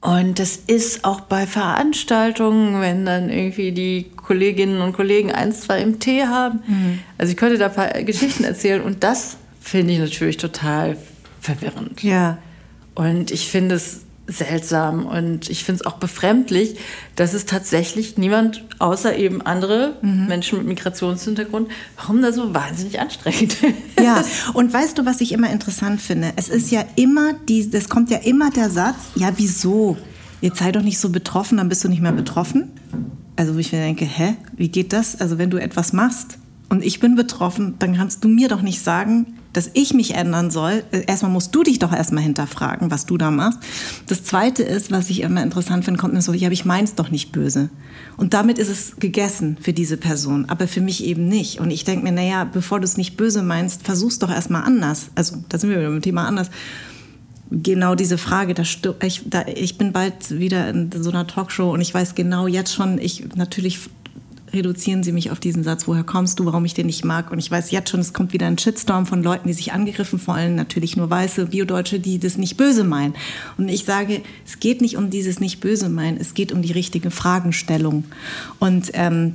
Und das ist auch bei Veranstaltungen, wenn dann irgendwie die Kolleginnen und Kollegen eins, zwei im Tee haben. Mhm. Also ich könnte da ein paar Geschichten erzählen und das finde ich natürlich total verwirrend. Ja. Und ich finde es seltsam und ich finde es auch befremdlich, dass es tatsächlich niemand außer eben andere mhm. Menschen mit Migrationshintergrund, warum das so wahnsinnig anstrengend Ja, und weißt du, was ich immer interessant finde? Es ist ja immer, die, es kommt ja immer der Satz, ja wieso? Jetzt sei doch nicht so betroffen, dann bist du nicht mehr betroffen. Also wo ich mir denke, hä, wie geht das? Also wenn du etwas machst und ich bin betroffen, dann kannst du mir doch nicht sagen, dass ich mich ändern soll. Äh, erstmal musst du dich doch erstmal hinterfragen, was du da machst. Das Zweite ist, was ich immer interessant finde, kommt mir so, ja, aber ich mein's doch nicht böse. Und damit ist es gegessen für diese Person, aber für mich eben nicht. Und ich denke mir, naja, bevor du es nicht böse meinst, versuch's doch erstmal anders. Also, da sind wir wieder mit dem Thema anders genau diese Frage, da, ich, da, ich bin bald wieder in so einer Talkshow und ich weiß genau jetzt schon, ich natürlich reduzieren Sie mich auf diesen Satz, woher kommst du, warum ich den nicht mag. Und ich weiß jetzt schon, es kommt wieder ein Shitstorm von Leuten, die sich angegriffen fühlen, natürlich nur weiße Biodeutsche, die das nicht böse meinen. Und ich sage, es geht nicht um dieses nicht böse meinen, es geht um die richtige Fragenstellung. Und ähm,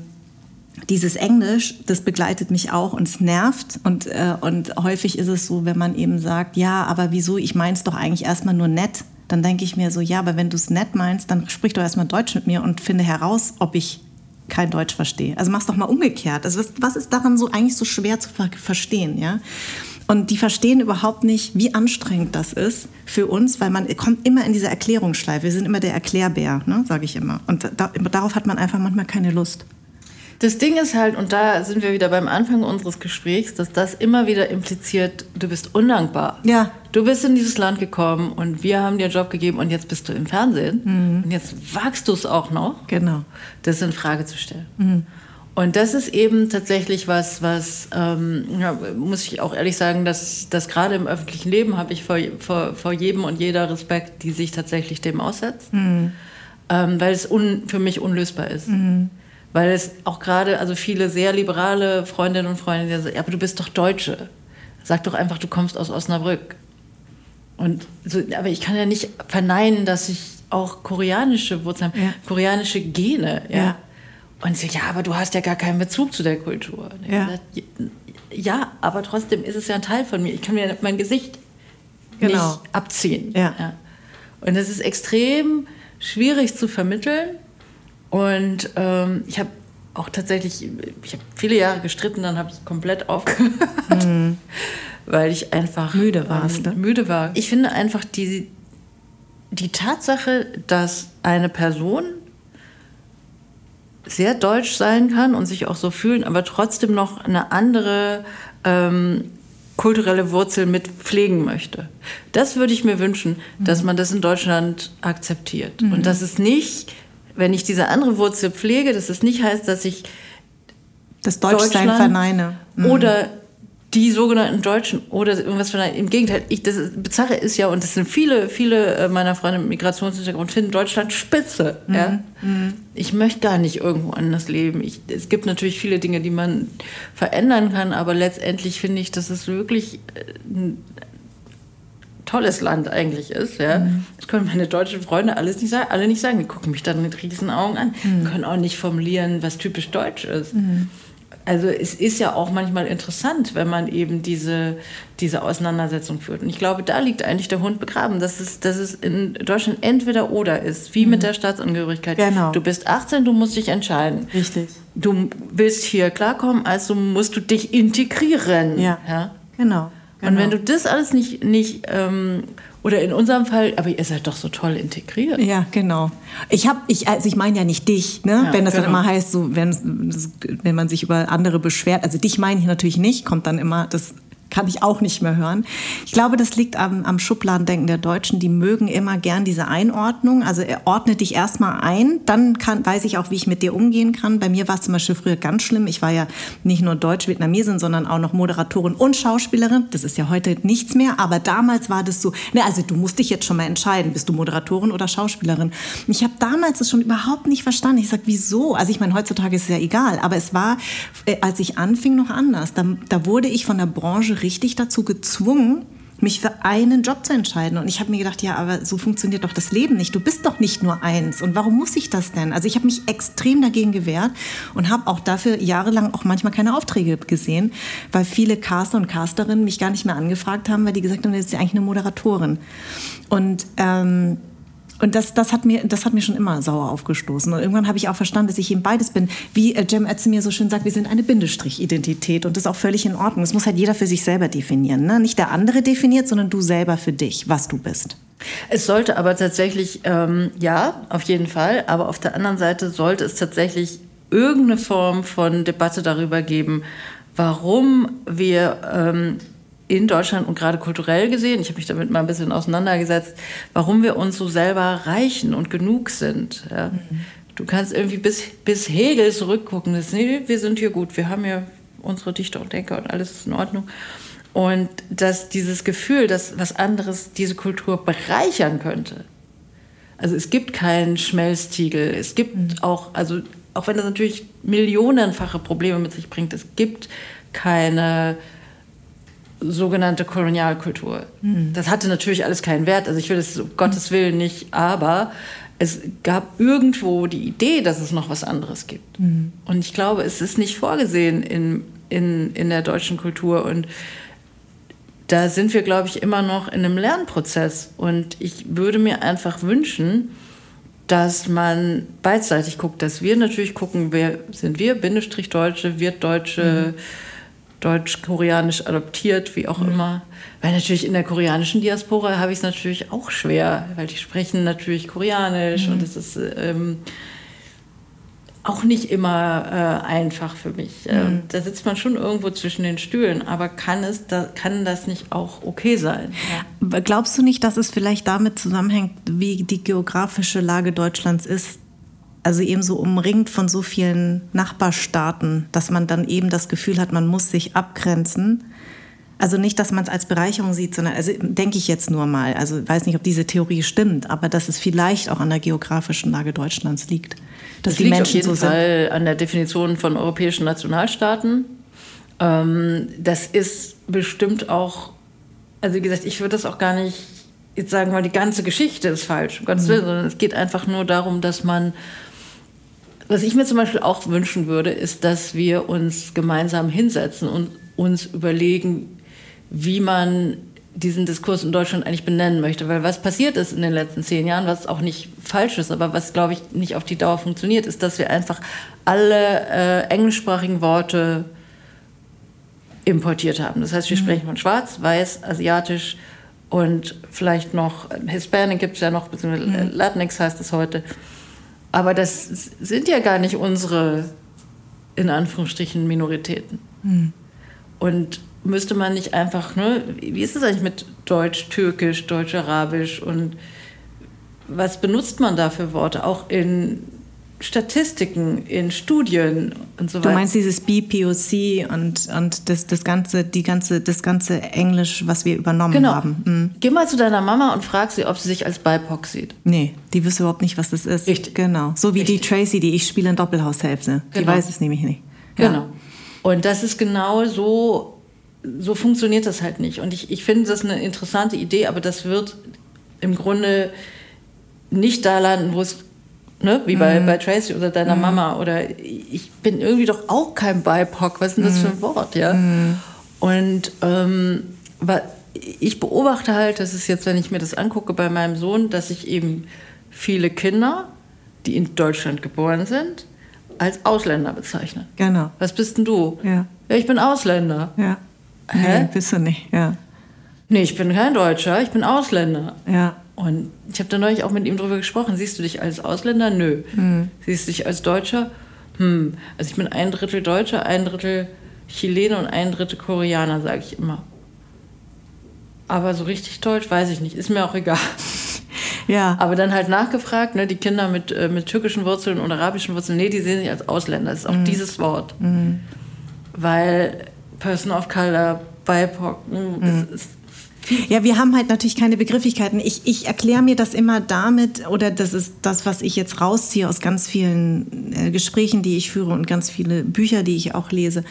dieses Englisch, das begleitet mich auch und es nervt. Und, äh, und häufig ist es so, wenn man eben sagt, ja, aber wieso, ich meine es doch eigentlich erstmal nur nett, dann denke ich mir so, ja, aber wenn du es nett meinst, dann sprich doch erstmal Deutsch mit mir und finde heraus, ob ich kein Deutsch verstehe. Also mach's doch mal umgekehrt. Also was, was ist daran so eigentlich so schwer zu ver verstehen, ja? Und die verstehen überhaupt nicht, wie anstrengend das ist für uns, weil man kommt immer in diese Erklärungsschleife. Wir sind immer der Erklärbär, ne, sage ich immer. Und da, darauf hat man einfach manchmal keine Lust. Das Ding ist halt, und da sind wir wieder beim Anfang unseres Gesprächs, dass das immer wieder impliziert, du bist undankbar. Ja. Du bist in dieses Land gekommen und wir haben dir einen Job gegeben und jetzt bist du im Fernsehen. Mhm. Und jetzt wagst du es auch noch. Genau. Das in Frage zu stellen. Mhm. Und das ist eben tatsächlich was, was, ähm, ja, muss ich auch ehrlich sagen, dass, dass gerade im öffentlichen Leben habe ich vor, vor, vor jedem und jeder Respekt, die sich tatsächlich dem aussetzt, mhm. ähm, weil es un, für mich unlösbar ist. Mhm. Weil es auch gerade, also viele sehr liberale Freundinnen und Freunde, die sagen, aber du bist doch Deutsche. Sag doch einfach, du kommst aus Osnabrück. Und so, aber ich kann ja nicht verneinen, dass ich auch koreanische Wurzeln habe, ja. koreanische Gene. ja. ja und sie, ja, aber du hast ja gar keinen Bezug zu der Kultur. Ja. Gesagt, ja, aber trotzdem ist es ja ein Teil von mir. Ich kann mir mein Gesicht genau. nicht abziehen. Ja. ja. Und das ist extrem schwierig zu vermitteln. Und ähm, ich habe auch tatsächlich, ich habe viele Jahre gestritten, dann habe ich komplett aufgehört, mhm. weil ich einfach müde, warst, ähm, ne? müde war. Ich finde einfach die, die Tatsache, dass eine Person sehr deutsch sein kann und sich auch so fühlen, aber trotzdem noch eine andere ähm, kulturelle Wurzel mit pflegen möchte. Das würde ich mir wünschen, mhm. dass man das in Deutschland akzeptiert. Mhm. Und dass es nicht, wenn ich diese andere Wurzel pflege, dass es nicht heißt, dass ich das Deutschsein verneine. Mhm. Oder die sogenannten Deutschen oder irgendwas von im Gegenteil, ich, das Bizarre ist ja, und das sind viele, viele äh, meiner Freunde mit Migrationshintergrund, finden Deutschland spitze. Mhm. Ja? Mhm. Ich möchte gar nicht irgendwo anders leben. Ich, es gibt natürlich viele Dinge, die man verändern kann, aber letztendlich finde ich, dass es wirklich äh, ein tolles Land eigentlich ist. Ja? Mhm. Das können meine deutschen Freunde alles nicht sagen, alle nicht sagen. Die gucken mich dann mit riesen Augen an, mhm. können auch nicht formulieren, was typisch deutsch ist. Mhm also es ist ja auch manchmal interessant, wenn man eben diese, diese Auseinandersetzung führt. Und ich glaube, da liegt eigentlich der Hund begraben, dass es, dass es in Deutschland entweder oder ist, wie mhm. mit der Staatsangehörigkeit. Genau. Du bist 18, du musst dich entscheiden. Richtig. Du willst hier klarkommen, also musst du dich integrieren. Ja, ja? Genau, genau. Und wenn du das alles nicht, nicht ähm, oder in unserem Fall, aber ihr seid doch so toll integriert. Ja, genau. Ich habe, ich, also ich meine ja nicht dich, ne? Ja, wenn das genau. dann immer heißt, so, wenn, wenn man sich über andere beschwert. Also dich meine ich natürlich nicht, kommt dann immer das kann ich auch nicht mehr hören. Ich glaube, das liegt am, am Schubladendenken der Deutschen. Die mögen immer gern diese Einordnung. Also ordnet dich erstmal ein, dann kann, weiß ich auch, wie ich mit dir umgehen kann. Bei mir war es zum Beispiel früher ganz schlimm. Ich war ja nicht nur Deutsch-Vietnamesin, sondern auch noch Moderatorin und Schauspielerin. Das ist ja heute nichts mehr, aber damals war das so, ne, also du musst dich jetzt schon mal entscheiden, bist du Moderatorin oder Schauspielerin. Ich habe damals das schon überhaupt nicht verstanden. Ich sage, wieso? Also ich meine, heutzutage ist es ja egal, aber es war, äh, als ich anfing, noch anders. Da, da wurde ich von der Branche richtig dazu gezwungen, mich für einen Job zu entscheiden. Und ich habe mir gedacht, ja, aber so funktioniert doch das Leben nicht. Du bist doch nicht nur eins. Und warum muss ich das denn? Also ich habe mich extrem dagegen gewehrt und habe auch dafür jahrelang auch manchmal keine Aufträge gesehen, weil viele Caster und Casterinnen mich gar nicht mehr angefragt haben, weil die gesagt haben, das ist ja eigentlich eine Moderatorin. Und ähm, und das, das, hat mir, das hat mir schon immer sauer aufgestoßen. Und irgendwann habe ich auch verstanden, dass ich eben beides bin. Wie äh, Jem Etze mir so schön sagt, wir sind eine Bindestrich-Identität. Und das ist auch völlig in Ordnung. Das muss halt jeder für sich selber definieren. Ne? Nicht der andere definiert, sondern du selber für dich, was du bist. Es sollte aber tatsächlich, ähm, ja, auf jeden Fall. Aber auf der anderen Seite sollte es tatsächlich irgendeine Form von Debatte darüber geben, warum wir ähm, in Deutschland und gerade kulturell gesehen, ich habe mich damit mal ein bisschen auseinandergesetzt, warum wir uns so selber reichen und genug sind. Ja. Mhm. Du kannst irgendwie bis, bis Hegel zurückgucken, das, nee, wir sind hier gut, wir haben ja unsere Dichter und Denker und alles ist in Ordnung. Und dass dieses Gefühl, dass was anderes diese Kultur bereichern könnte. Also es gibt keinen Schmelztiegel, es gibt mhm. auch, also auch wenn das natürlich millionenfache Probleme mit sich bringt, es gibt keine sogenannte Kolonialkultur. Mhm. Das hatte natürlich alles keinen Wert. Also ich will es um Gottes Willen nicht, aber es gab irgendwo die Idee, dass es noch was anderes gibt. Mhm. Und ich glaube, es ist nicht vorgesehen in, in, in der deutschen Kultur. Und da sind wir, glaube ich, immer noch in einem Lernprozess. Und ich würde mir einfach wünschen, dass man beidseitig guckt, dass wir natürlich gucken, wer sind wir, Bindestrich Deutsche, wird Deutsche, mhm. Deutsch-Koreanisch adoptiert, wie auch mhm. immer. Weil natürlich in der koreanischen Diaspora habe ich es natürlich auch schwer, weil die sprechen natürlich Koreanisch mhm. und es ist ähm, auch nicht immer äh, einfach für mich. Äh, mhm. Da sitzt man schon irgendwo zwischen den Stühlen, aber kann, es da, kann das nicht auch okay sein? Ja. Glaubst du nicht, dass es vielleicht damit zusammenhängt, wie die geografische Lage Deutschlands ist? Also eben so umringt von so vielen Nachbarstaaten, dass man dann eben das Gefühl hat, man muss sich abgrenzen. Also nicht, dass man es als Bereicherung sieht, sondern, also denke ich jetzt nur mal, also weiß nicht, ob diese Theorie stimmt, aber dass es vielleicht auch an der geografischen Lage Deutschlands liegt. Dass das die liegt Menschen auf jeden so Fall an der Definition von europäischen Nationalstaaten. Ähm, das ist bestimmt auch, also wie gesagt, ich würde das auch gar nicht jetzt sagen, weil die ganze Geschichte ist falsch, um Gottes mhm. Willen, sondern es geht einfach nur darum, dass man was ich mir zum Beispiel auch wünschen würde, ist, dass wir uns gemeinsam hinsetzen und uns überlegen, wie man diesen Diskurs in Deutschland eigentlich benennen möchte. Weil was passiert ist in den letzten zehn Jahren, was auch nicht falsch ist, aber was, glaube ich, nicht auf die Dauer funktioniert, ist, dass wir einfach alle äh, englischsprachigen Worte importiert haben. Das heißt, wir mhm. sprechen von schwarz, weiß, asiatisch und vielleicht noch Hispanic gibt es ja noch, beziehungsweise mhm. Latinx heißt es heute. Aber das sind ja gar nicht unsere, in Anführungsstrichen, Minoritäten. Mhm. Und müsste man nicht einfach, ne, wie ist es eigentlich mit Deutsch, Türkisch, Deutsch-Arabisch und was benutzt man da für Worte? Auch in Statistiken, in Studien und so weiter. Du meinst dieses BPOC und, und das, das, ganze, die ganze, das ganze Englisch, was wir übernommen genau. haben. Mhm. Geh mal zu deiner Mama und frag sie, ob sie sich als BIPOC sieht. Nee, die wüsste überhaupt nicht, was das ist. Richtig. Genau. So wie Richtig. die Tracy, die ich spiele in Doppelhaushälfte. Genau. Die weiß es nämlich nicht. Ja. Genau. Und das ist genau so, so funktioniert das halt nicht. Und ich, ich finde das eine interessante Idee, aber das wird im Grunde nicht da landen, wo es ne, wie bei, mhm. bei Tracy oder deiner mhm. Mama oder ich bin irgendwie doch auch kein BIPOC, was ist denn das für ein mhm. Wort, ja? Mhm. Und ähm, ich beobachte halt, das ist jetzt, wenn ich mir das angucke bei meinem Sohn, dass ich eben viele Kinder, die in Deutschland geboren sind, als Ausländer bezeichne. Genau. Was bist denn du? Ja. Ja, ich bin Ausländer. Ja. Hä? Nee, bist du nicht, ja. Nee, ich bin kein Deutscher, ich bin Ausländer. Ja. Und ich habe da neulich auch mit ihm drüber gesprochen. Siehst du dich als Ausländer? Nö. Mhm. Siehst du dich als Deutscher? Hm. Also ich bin ein Drittel Deutscher, ein Drittel Chilene und ein Drittel Koreaner, sage ich immer. Aber so richtig Deutsch weiß ich nicht. Ist mir auch egal. Ja. Aber dann halt nachgefragt, ne, die Kinder mit, äh, mit türkischen Wurzeln und arabischen Wurzeln, nee, die sehen sich als Ausländer. Das ist auch mhm. dieses Wort. Mhm. Weil Person of Color, BIPOC, mh, mhm. ist ja, wir haben halt natürlich keine Begrifflichkeiten. Ich, ich erkläre mir das immer damit, oder das ist das, was ich jetzt rausziehe aus ganz vielen äh, Gesprächen, die ich führe und ganz viele Bücher, die ich auch lese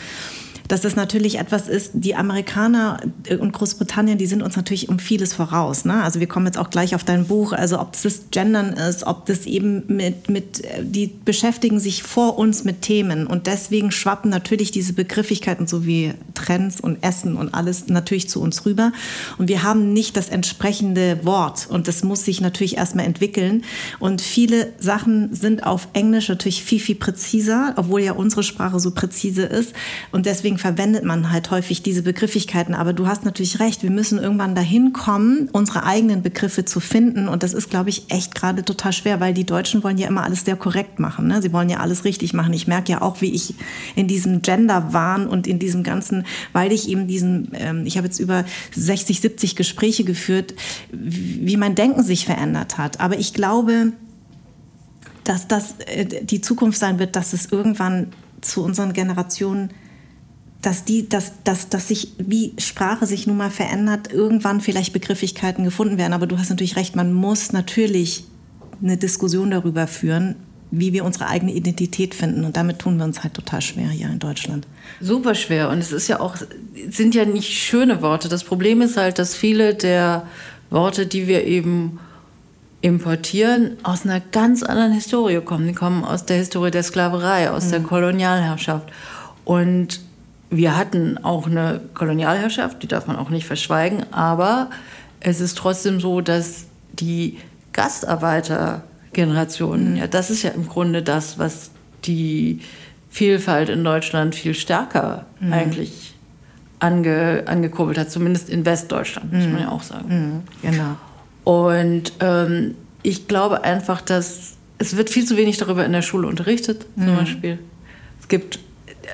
dass das natürlich etwas ist, die Amerikaner und Großbritannien, die sind uns natürlich um vieles voraus. Ne? Also wir kommen jetzt auch gleich auf dein Buch, also ob das Gendern ist, ob das eben mit, mit, die beschäftigen sich vor uns mit Themen und deswegen schwappen natürlich diese Begrifflichkeiten so wie Trends und Essen und alles natürlich zu uns rüber und wir haben nicht das entsprechende Wort und das muss sich natürlich erstmal entwickeln und viele Sachen sind auf Englisch natürlich viel, viel präziser, obwohl ja unsere Sprache so präzise ist und deswegen verwendet man halt häufig diese Begrifflichkeiten. Aber du hast natürlich recht, wir müssen irgendwann dahin kommen, unsere eigenen Begriffe zu finden. Und das ist, glaube ich, echt gerade total schwer, weil die Deutschen wollen ja immer alles sehr korrekt machen. Ne? Sie wollen ja alles richtig machen. Ich merke ja auch, wie ich in diesem Gender-Wahn und in diesem ganzen, weil ich eben diesen, ähm, ich habe jetzt über 60, 70 Gespräche geführt, wie mein Denken sich verändert hat. Aber ich glaube, dass das äh, die Zukunft sein wird, dass es irgendwann zu unseren Generationen dass die, dass, dass, dass sich, wie Sprache sich nun mal verändert, irgendwann vielleicht Begrifflichkeiten gefunden werden. Aber du hast natürlich recht, man muss natürlich eine Diskussion darüber führen, wie wir unsere eigene Identität finden. Und damit tun wir uns halt total schwer hier in Deutschland. Super schwer. Und es ist ja auch, sind ja nicht schöne Worte. Das Problem ist halt, dass viele der Worte, die wir eben importieren, aus einer ganz anderen Historie kommen. Die kommen aus der Historie der Sklaverei, aus mhm. der Kolonialherrschaft. Und wir hatten auch eine Kolonialherrschaft, die darf man auch nicht verschweigen, aber es ist trotzdem so, dass die Gastarbeiter Generationen. Mhm. Ja, das ist ja im Grunde das, was die Vielfalt in Deutschland viel stärker mhm. eigentlich ange, angekurbelt hat, zumindest in Westdeutschland, muss man ja auch sagen. Mhm. Genau. Und ähm, ich glaube einfach, dass es wird viel zu wenig darüber in der Schule unterrichtet, zum Beispiel. Es gibt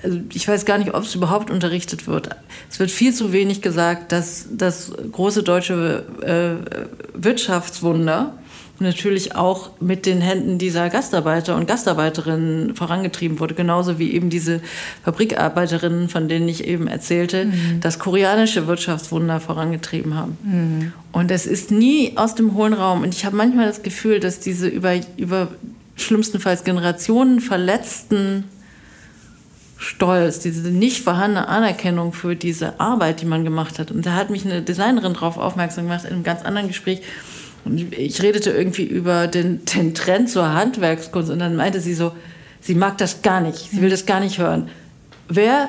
also ich weiß gar nicht, ob es überhaupt unterrichtet wird. Es wird viel zu wenig gesagt, dass das große deutsche äh, Wirtschaftswunder natürlich auch mit den Händen dieser Gastarbeiter und Gastarbeiterinnen vorangetrieben wurde, genauso wie eben diese Fabrikarbeiterinnen, von denen ich eben erzählte, mhm. das koreanische Wirtschaftswunder vorangetrieben haben. Mhm. Und es ist nie aus dem hohen Raum. Und ich habe manchmal das Gefühl, dass diese über, über schlimmstenfalls Generationen verletzten Stolz, diese nicht vorhandene Anerkennung für diese Arbeit, die man gemacht hat. Und da hat mich eine Designerin darauf aufmerksam gemacht in einem ganz anderen Gespräch. Und ich redete irgendwie über den, den Trend zur Handwerkskunst und dann meinte sie so, sie mag das gar nicht, sie will das gar nicht hören. Wer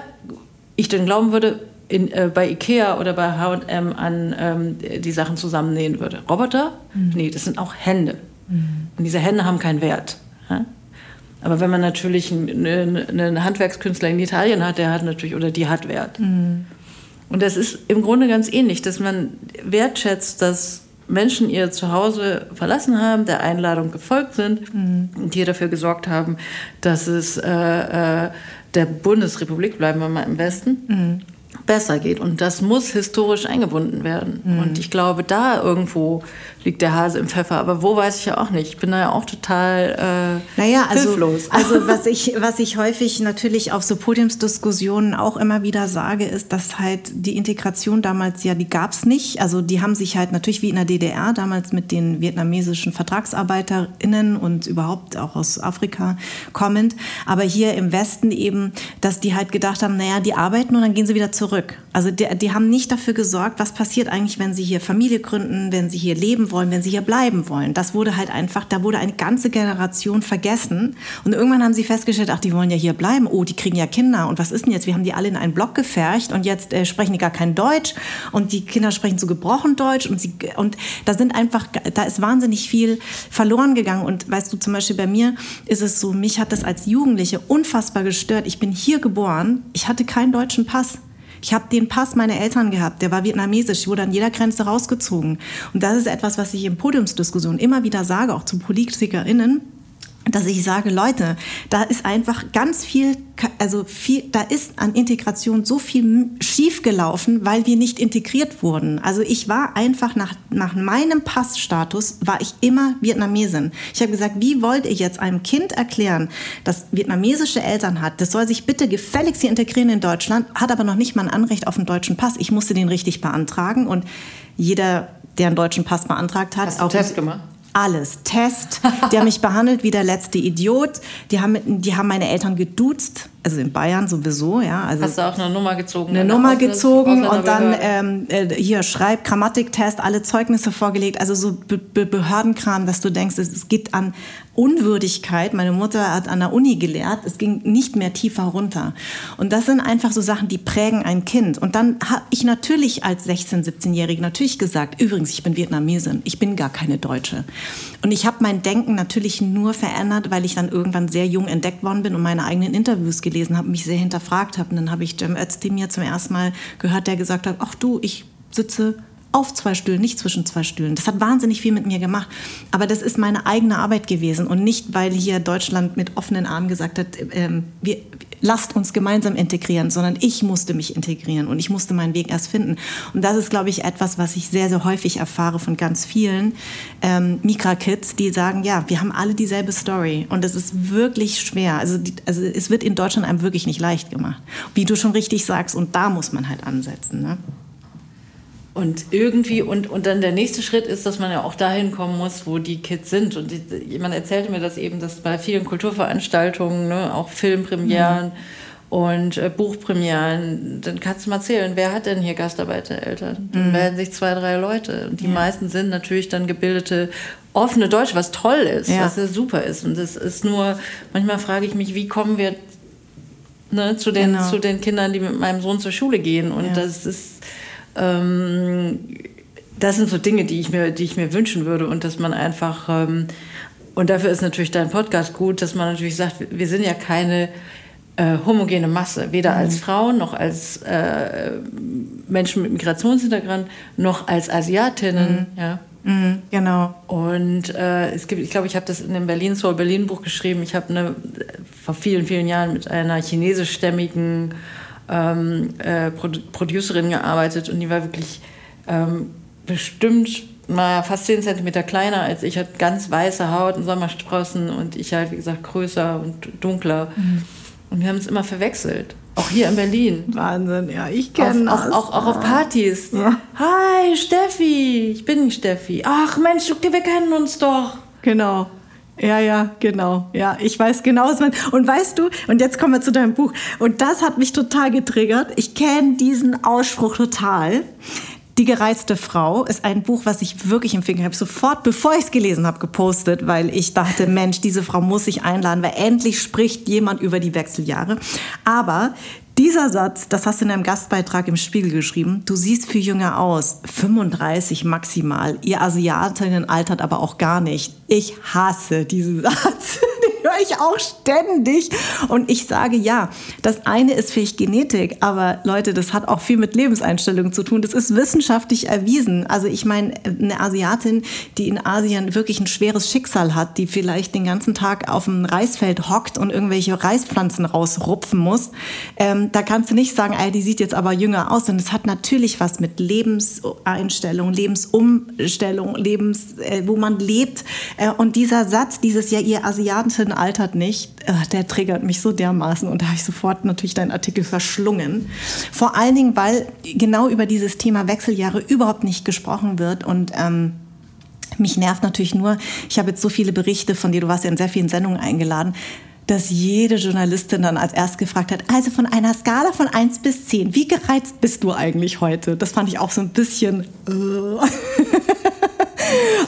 ich denn glauben würde, in, äh, bei Ikea oder bei H&M an ähm, die Sachen zusammennähen würde. Roboter? Mhm. Nee, das sind auch Hände. Mhm. Und diese Hände haben keinen Wert. Ja? Aber wenn man natürlich einen, einen, Handwerkskünstler in Italien hat, der hat natürlich oder die hat Wert. Mhm. Und das ist im Grunde ganz ähnlich, dass man wertschätzt, dass Menschen ihr Zuhause verlassen haben, der Einladung gefolgt sind mhm. und hier dafür gesorgt haben, dass es äh, äh, der Bundesrepublik, bleiben wir mal im Westen, mhm besser geht. Und das muss historisch eingebunden werden. Mhm. Und ich glaube, da irgendwo liegt der Hase im Pfeffer. Aber wo weiß ich ja auch nicht. Ich bin da ja auch total äh, naja, also, hilflos. Also was ich, was ich häufig natürlich auf so Podiumsdiskussionen auch immer wieder sage, ist, dass halt die Integration damals ja, die gab es nicht. Also die haben sich halt natürlich wie in der DDR damals mit den vietnamesischen VertragsarbeiterInnen und überhaupt auch aus Afrika kommend. Aber hier im Westen eben, dass die halt gedacht haben, naja, die arbeiten und dann gehen sie wieder zurück. Also die, die haben nicht dafür gesorgt, was passiert eigentlich, wenn sie hier Familie gründen, wenn sie hier leben wollen, wenn sie hier bleiben wollen. Das wurde halt einfach, da wurde eine ganze Generation vergessen. Und irgendwann haben sie festgestellt, ach, die wollen ja hier bleiben. Oh, die kriegen ja Kinder. Und was ist denn jetzt? Wir haben die alle in einen Block gefercht und jetzt äh, sprechen die gar kein Deutsch. Und die Kinder sprechen so gebrochen Deutsch. Und, sie, und da sind einfach, da ist wahnsinnig viel verloren gegangen. Und weißt du, zum Beispiel bei mir ist es so, mich hat das als Jugendliche unfassbar gestört. Ich bin hier geboren. Ich hatte keinen deutschen Pass. Ich habe den Pass meiner Eltern gehabt, der war vietnamesisch, ich wurde an jeder Grenze rausgezogen. Und das ist etwas, was ich in Podiumsdiskussionen immer wieder sage, auch zu PolitikerInnen dass ich sage, Leute, da ist einfach ganz viel, also viel, da ist an Integration so viel schiefgelaufen, weil wir nicht integriert wurden. Also ich war einfach nach, nach meinem Passstatus war ich immer Vietnamesin. Ich habe gesagt, wie wollt ihr jetzt einem Kind erklären, das vietnamesische Eltern hat, das soll sich bitte gefälligst hier integrieren in Deutschland, hat aber noch nicht mal ein Anrecht auf einen deutschen Pass. Ich musste den richtig beantragen und jeder, der einen deutschen Pass beantragt hat, Hast du auch Test gemacht? Alles. Test. Die haben mich behandelt wie der letzte Idiot. Die haben, die haben meine Eltern geduzt. Also in Bayern sowieso, ja. Also Hast du auch eine Nummer gezogen? Eine, Nummer Ausland gezogen und dann ähm, äh, hier Schreib, Grammatiktest, alle Zeugnisse vorgelegt. Also so Be Be Behördenkram, dass du denkst, es geht an Unwürdigkeit. Meine Mutter hat an der Uni gelehrt. Es ging nicht mehr tiefer runter. Und das sind einfach so Sachen, die prägen ein Kind. Und dann habe ich natürlich als 16-, 17-Jährige natürlich gesagt, übrigens, ich bin Vietnamesin. Ich bin gar keine Deutsche. Und ich habe mein Denken natürlich nur verändert, weil ich dann irgendwann sehr jung entdeckt worden bin und meine eigenen Interviews gelesen habe, mich sehr hinterfragt habe. Und dann habe ich Cem Özdemir zum ersten Mal gehört, der gesagt hat, ach du, ich sitze auf zwei Stühlen, nicht zwischen zwei Stühlen. Das hat wahnsinnig viel mit mir gemacht. Aber das ist meine eigene Arbeit gewesen und nicht, weil hier Deutschland mit offenen Armen gesagt hat, ähm, wir, lasst uns gemeinsam integrieren, sondern ich musste mich integrieren und ich musste meinen Weg erst finden. Und das ist, glaube ich, etwas, was ich sehr, sehr häufig erfahre von ganz vielen ähm, Mika-Kids, die sagen, ja, wir haben alle dieselbe Story und es ist wirklich schwer. Also, die, also es wird in Deutschland einem wirklich nicht leicht gemacht. Wie du schon richtig sagst, und da muss man halt ansetzen. Ne? Und irgendwie, und, und dann der nächste Schritt ist, dass man ja auch dahin kommen muss, wo die Kids sind. Und die, jemand erzählte mir das eben, dass bei vielen Kulturveranstaltungen, ne, auch Filmpremieren mhm. und äh, Buchpremieren, dann kannst du mal zählen, wer hat denn hier Gastarbeitereltern? Dann mhm. melden sich zwei, drei Leute. Und die ja. meisten sind natürlich dann gebildete, offene Deutsche, was toll ist, ja. was ja super ist. Und das ist nur, manchmal frage ich mich, wie kommen wir ne, zu, den, genau. zu den Kindern, die mit meinem Sohn zur Schule gehen? Und ja. das ist ähm, das sind so Dinge, die ich, mir, die ich mir wünschen würde und dass man einfach ähm, und dafür ist natürlich dein Podcast gut, dass man natürlich sagt, wir sind ja keine äh, homogene Masse, weder mhm. als Frauen noch als äh, Menschen mit Migrationshintergrund noch als Asiatinnen. Mhm. Ja. Mhm, genau. Und äh, es gibt, ich glaube, ich habe das in dem Berlin Soul Berlin Buch geschrieben. Ich habe ne, vor vielen, vielen Jahren mit einer chinesischstämmigen ähm, äh, Producerin gearbeitet und die war wirklich ähm, bestimmt naja, fast 10 cm kleiner als ich, hat ganz weiße Haut und Sommersprossen und ich halt, wie gesagt, größer und dunkler. Mhm. Und wir haben es immer verwechselt. Auch hier in Berlin. Wahnsinn, ja, ich kenne das. Auch, auch, auch auf Partys. Ja. Hi, Steffi, ich bin Steffi. Ach Mensch, wir kennen uns doch. Genau. Ja, ja, genau. Ja, ich weiß genau, was man. Und weißt du, und jetzt kommen wir zu deinem Buch. Und das hat mich total getriggert. Ich kenne diesen Ausspruch total. Die gereizte Frau ist ein Buch, was ich wirklich empfehlen habe sofort, bevor ich es gelesen habe, gepostet, weil ich dachte, Mensch, diese Frau muss ich einladen, weil endlich spricht jemand über die Wechseljahre. Aber dieser Satz, das hast du in einem Gastbeitrag im Spiegel geschrieben. Du siehst viel jünger aus. 35 maximal. Ihr Asiatinnen altert aber auch gar nicht. Ich hasse diesen Satz höre ich auch ständig. Und ich sage ja, das eine ist vielleicht Genetik, aber Leute, das hat auch viel mit Lebenseinstellungen zu tun. Das ist wissenschaftlich erwiesen. Also ich meine, eine Asiatin, die in Asien wirklich ein schweres Schicksal hat, die vielleicht den ganzen Tag auf dem Reisfeld hockt und irgendwelche Reispflanzen rausrupfen muss, ähm, da kannst du nicht sagen, ey, die sieht jetzt aber jünger aus. Und es hat natürlich was mit Lebenseinstellung, Lebensumstellung, Lebens, äh, wo man lebt. Äh, und dieser Satz, dieses ja, ihr Asiatinnen altert nicht, äh, der triggert mich so dermaßen und da habe ich sofort natürlich deinen Artikel verschlungen. Vor allen Dingen, weil genau über dieses Thema Wechseljahre überhaupt nicht gesprochen wird und ähm, mich nervt natürlich nur, ich habe jetzt so viele Berichte von dir, du warst ja in sehr vielen Sendungen eingeladen, dass jede Journalistin dann als erst gefragt hat, also von einer Skala von 1 bis 10, wie gereizt bist du eigentlich heute? Das fand ich auch so ein bisschen... Äh.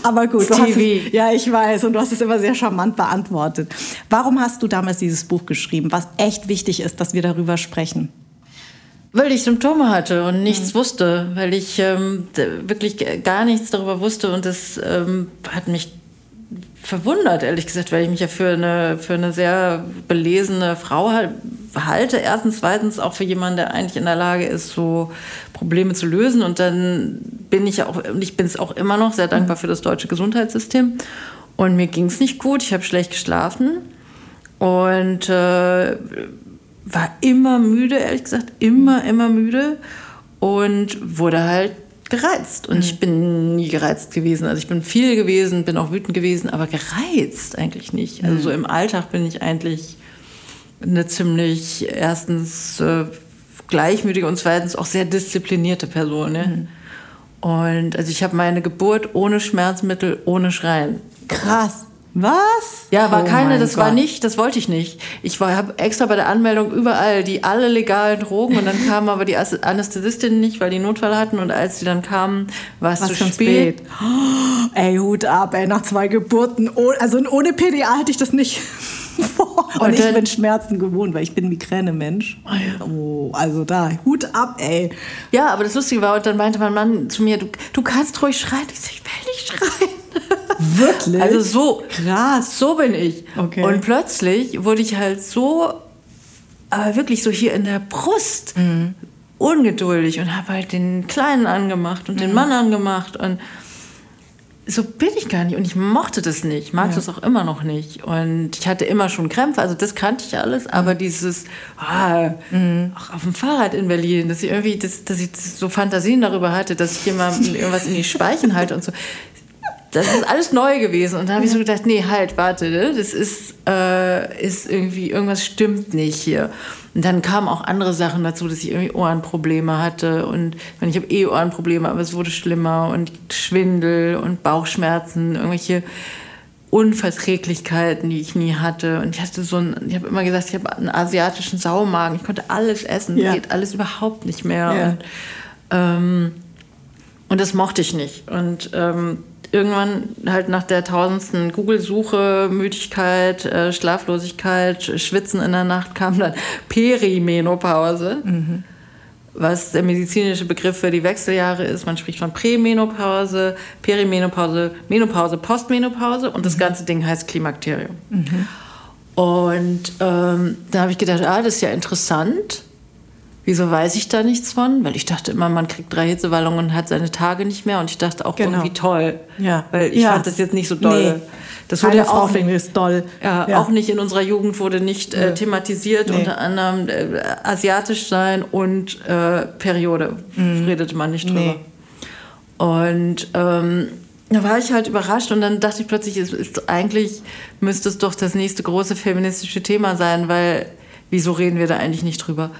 Aber gut, TV. Es, ja, ich weiß. Und du hast es immer sehr charmant beantwortet. Warum hast du damals dieses Buch geschrieben, was echt wichtig ist, dass wir darüber sprechen? Weil ich Symptome hatte und nichts mhm. wusste, weil ich ähm, wirklich gar nichts darüber wusste und das ähm, hat mich verwundert, ehrlich gesagt, weil ich mich ja für eine, für eine sehr belesene Frau halte. Erstens, zweitens auch für jemanden, der eigentlich in der Lage ist, so Probleme zu lösen. Und dann bin ich auch, und ich bin es auch immer noch sehr dankbar für das deutsche Gesundheitssystem. Und mir ging es nicht gut, ich habe schlecht geschlafen und äh, war immer müde, ehrlich gesagt, immer, immer müde und wurde halt gereizt. Und mhm. ich bin nie gereizt gewesen. Also ich bin viel gewesen, bin auch wütend gewesen, aber gereizt eigentlich nicht. Also mhm. so im Alltag bin ich eigentlich eine ziemlich erstens äh, gleichmütige und zweitens auch sehr disziplinierte Person. Ne? Mhm. Und also ich habe meine Geburt ohne Schmerzmittel, ohne Schreien. Krass. Was? Ja, war oh keine, das Gott. war nicht, das wollte ich nicht. Ich habe extra bei der Anmeldung überall die alle legalen Drogen und dann kam aber die Anästhesistin nicht, weil die Notfall hatten und als sie dann kamen, war es zu spät. spät. Oh, ey, Hut ab, ey, nach zwei Geburten. Also ohne PDA hätte ich das nicht. und, und ich bin Schmerzen gewohnt, weil ich bin Migräne-Mensch. Oh, ja. oh, also da, Hut ab, ey. Ja, aber das Lustige war, und dann meinte mein Mann zu mir, du, du kannst ruhig schreien. Ich so, ich will nicht schreien. Wirklich? Also so krass, so bin ich. Okay. Und plötzlich wurde ich halt so, aber wirklich so hier in der Brust mhm. ungeduldig und habe halt den Kleinen angemacht und mhm. den Mann angemacht und so bin ich gar nicht und ich mochte das nicht, ich mag ja. das auch immer noch nicht und ich hatte immer schon Krämpfe, also das kannte ich alles, aber dieses ah, mhm. auch auf dem Fahrrad in Berlin, dass ich irgendwie, das, dass ich so Fantasien darüber hatte, dass ich jemandem irgendwas in die Speichen halte und so, das ist alles neu gewesen. Und da habe ich so gedacht, nee, halt, warte, ne? das ist, äh, ist irgendwie, irgendwas stimmt nicht hier. Und dann kamen auch andere Sachen dazu, dass ich irgendwie Ohrenprobleme hatte. Und ich, ich habe eh Ohrenprobleme, aber es wurde schlimmer. Und Schwindel und Bauchschmerzen, irgendwelche Unverträglichkeiten, die ich nie hatte. Und ich hatte so ein, ich habe immer gesagt, ich habe einen asiatischen Saumagen. Ich konnte alles essen, ja. geht alles überhaupt nicht mehr. Ja. Und, ähm, und das mochte ich nicht. Und ähm, irgendwann halt nach der tausendsten Google-Suche, Müdigkeit, äh, Schlaflosigkeit, Schwitzen in der Nacht kam dann Perimenopause. Mhm. was der medizinische Begriff für die Wechseljahre ist. Man spricht von Prämenopause, Perimenopause, Menopause, Postmenopause und das mhm. ganze Ding heißt Klimakterium. Mhm. Und ähm, da habe ich gedacht, ah, das ist ja interessant. Wieso weiß ich da nichts von? Weil ich dachte immer, man kriegt drei Hitzewallungen und hat seine Tage nicht mehr. Und ich dachte auch genau. irgendwie toll. Ja. Weil ich ja. fand das jetzt nicht so doll. Nee. Das wurde Keine auch nicht, ist doll. Ja, ja, auch nicht in unserer Jugend wurde nicht äh, thematisiert, nee. unter anderem äh, asiatisch sein und äh, Periode. Mhm. Redete man nicht drüber. Nee. Und ähm, da war ich halt überrascht und dann dachte ich plötzlich, es ist eigentlich müsste es doch das nächste große feministische Thema sein, weil wieso reden wir da eigentlich nicht drüber?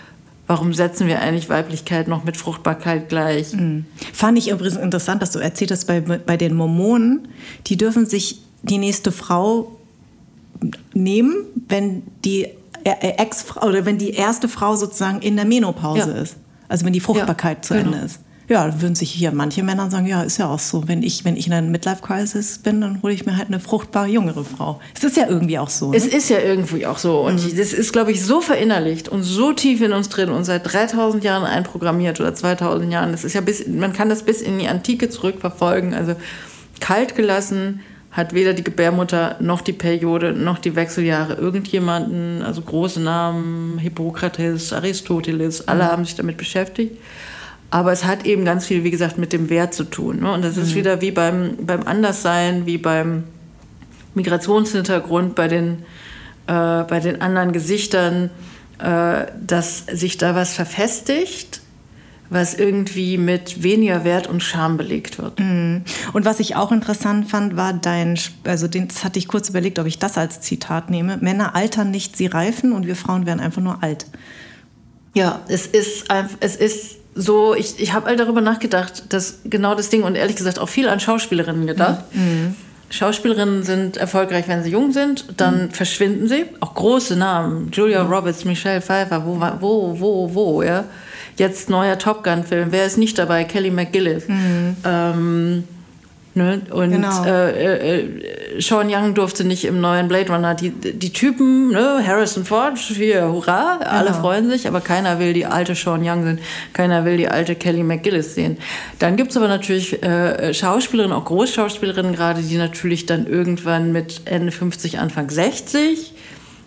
Warum setzen wir eigentlich Weiblichkeit noch mit Fruchtbarkeit gleich? Mhm. Fand ich übrigens interessant, dass du erzählt hast, bei, bei den Mormonen, die dürfen sich die nächste Frau nehmen, wenn die Ex oder wenn die erste Frau sozusagen in der Menopause ja. ist. Also wenn die Fruchtbarkeit ja, zu genau. Ende ist. Ja, würden sich hier manche Männer sagen, ja, ist ja auch so. Wenn ich, wenn ich in einer Midlife-Crisis bin, dann hole ich mir halt eine fruchtbare jüngere Frau. Es ist ja irgendwie auch so. Ne? Es ist ja irgendwie auch so. Und mhm. das ist, glaube ich, so verinnerlicht und so tief in uns drin und seit 3000 Jahren einprogrammiert oder 2000 Jahren. Das ist ja bis, man kann das bis in die Antike zurückverfolgen. Also kalt gelassen, hat weder die Gebärmutter noch die Periode noch die Wechseljahre irgendjemanden, also große Namen, Hippokrates, Aristoteles, alle mhm. haben sich damit beschäftigt. Aber es hat eben ganz viel, wie gesagt, mit dem Wert zu tun. Ne? Und das ist mhm. wieder wie beim, beim Anderssein, wie beim Migrationshintergrund, bei den, äh, bei den anderen Gesichtern, äh, dass sich da was verfestigt was irgendwie mit weniger Wert und Scham belegt wird. Mhm. Und was ich auch interessant fand, war dein, also das hatte ich kurz überlegt, ob ich das als Zitat nehme. Männer altern nicht, sie reifen und wir Frauen werden einfach nur alt. Ja, es ist, es ist so, ich, ich habe all darüber nachgedacht, dass genau das Ding und ehrlich gesagt auch viel an Schauspielerinnen gedacht. Mhm. Schauspielerinnen sind erfolgreich, wenn sie jung sind, dann mhm. verschwinden sie. Auch große Namen, Julia mhm. Roberts, Michelle Pfeiffer, wo, wo, wo, wo, ja. Jetzt neuer Top Gun-Film. Wer ist nicht dabei? Kelly McGillis. Mhm. Ähm, ne? Und genau. äh, äh, Sean Young durfte nicht im neuen Blade Runner. Die, die Typen, ne? Harrison Ford, hier, hurra, genau. alle freuen sich, aber keiner will die alte Sean Young sehen. Keiner will die alte Kelly McGillis sehen. Dann gibt es aber natürlich äh, Schauspielerinnen, auch Großschauspielerinnen gerade, die natürlich dann irgendwann mit Ende 50, Anfang 60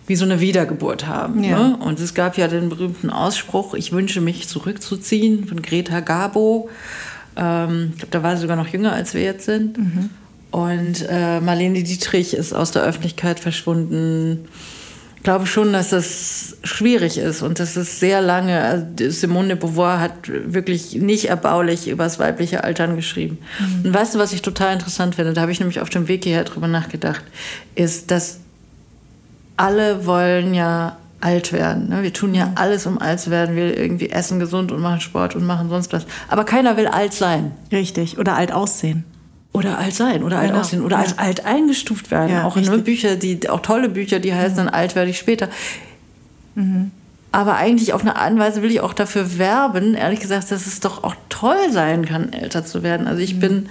wie so eine Wiedergeburt haben. Ja. Ne? Und es gab ja den berühmten Ausspruch, ich wünsche mich zurückzuziehen von Greta Garbo. Ähm, ich glaube, da war sie sogar noch jünger, als wir jetzt sind. Mhm. Und äh, Marlene Dietrich ist aus der Öffentlichkeit verschwunden. Ich glaube schon, dass das schwierig ist und dass es sehr lange, also Simone de Beauvoir hat wirklich nicht erbaulich über das weibliche Altern geschrieben. Mhm. Und weißt du, was ich total interessant finde, da habe ich nämlich auf dem Weg hierher drüber nachgedacht, ist, dass alle wollen ja alt werden. Ne? Wir tun ja alles, um alt zu werden. Wir irgendwie essen gesund und machen Sport und machen sonst was. Aber keiner will alt sein. Richtig. Oder alt aussehen. Oder alt sein oder alt genau. aussehen oder ja. als alt eingestuft werden. Ja, auch in Bücher, die auch tolle Bücher, die heißen mhm. dann alt werde ich später. Mhm. Aber eigentlich auf eine Art und Weise will ich auch dafür werben, ehrlich gesagt, dass es doch auch toll sein kann, älter zu werden. Also ich mhm. bin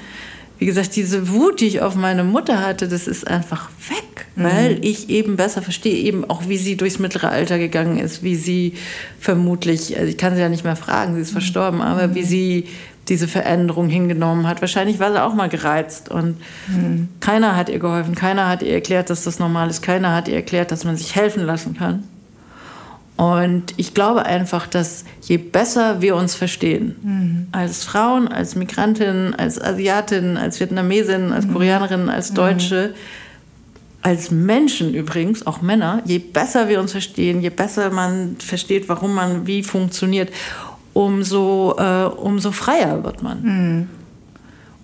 wie gesagt, diese Wut, die ich auf meine Mutter hatte, das ist einfach weg, mhm. weil ich eben besser verstehe, eben auch, wie sie durchs mittlere Alter gegangen ist, wie sie vermutlich, also ich kann sie ja nicht mehr fragen, sie ist mhm. verstorben, aber mhm. wie sie diese Veränderung hingenommen hat. Wahrscheinlich war sie auch mal gereizt und mhm. keiner hat ihr geholfen, keiner hat ihr erklärt, dass das normal ist, keiner hat ihr erklärt, dass man sich helfen lassen kann. Und ich glaube einfach, dass je besser wir uns verstehen, mhm. als Frauen, als Migrantinnen, als Asiatinnen, als Vietnamesinnen, als mhm. Koreanerinnen, als mhm. Deutsche, als Menschen übrigens, auch Männer, je besser wir uns verstehen, je besser man versteht, warum man wie funktioniert, umso, äh, umso freier wird man. Mhm.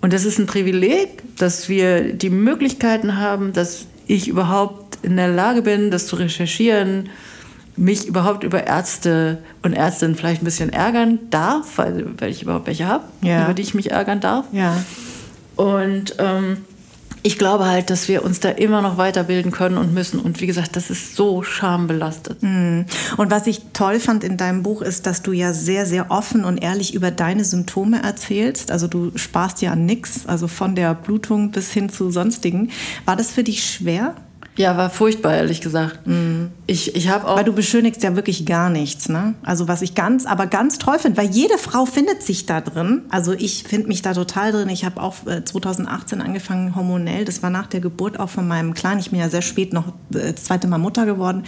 Und das ist ein Privileg, dass wir die Möglichkeiten haben, dass ich überhaupt in der Lage bin, das zu recherchieren, mich überhaupt über Ärzte und Ärztinnen vielleicht ein bisschen ärgern darf, weil, weil ich überhaupt welche habe, ja. über die ich mich ärgern darf. Ja. Und ähm, ich glaube halt, dass wir uns da immer noch weiterbilden können und müssen. Und wie gesagt, das ist so schambelastet. Mhm. Und was ich toll fand in deinem Buch ist, dass du ja sehr, sehr offen und ehrlich über deine Symptome erzählst. Also du sparst ja an nichts, also von der Blutung bis hin zu sonstigen. War das für dich schwer? Ja, war furchtbar, ehrlich gesagt. Mhm. Ich, ich habe auch. Weil du beschönigst ja wirklich gar nichts, ne? Also was ich ganz, aber ganz toll finde, weil jede Frau findet sich da drin. Also ich finde mich da total drin. Ich habe auch 2018 äh, angefangen hormonell. Das war nach der Geburt auch von meinem Kleinen. Ich bin ja sehr spät noch äh, das zweite Mal Mutter geworden.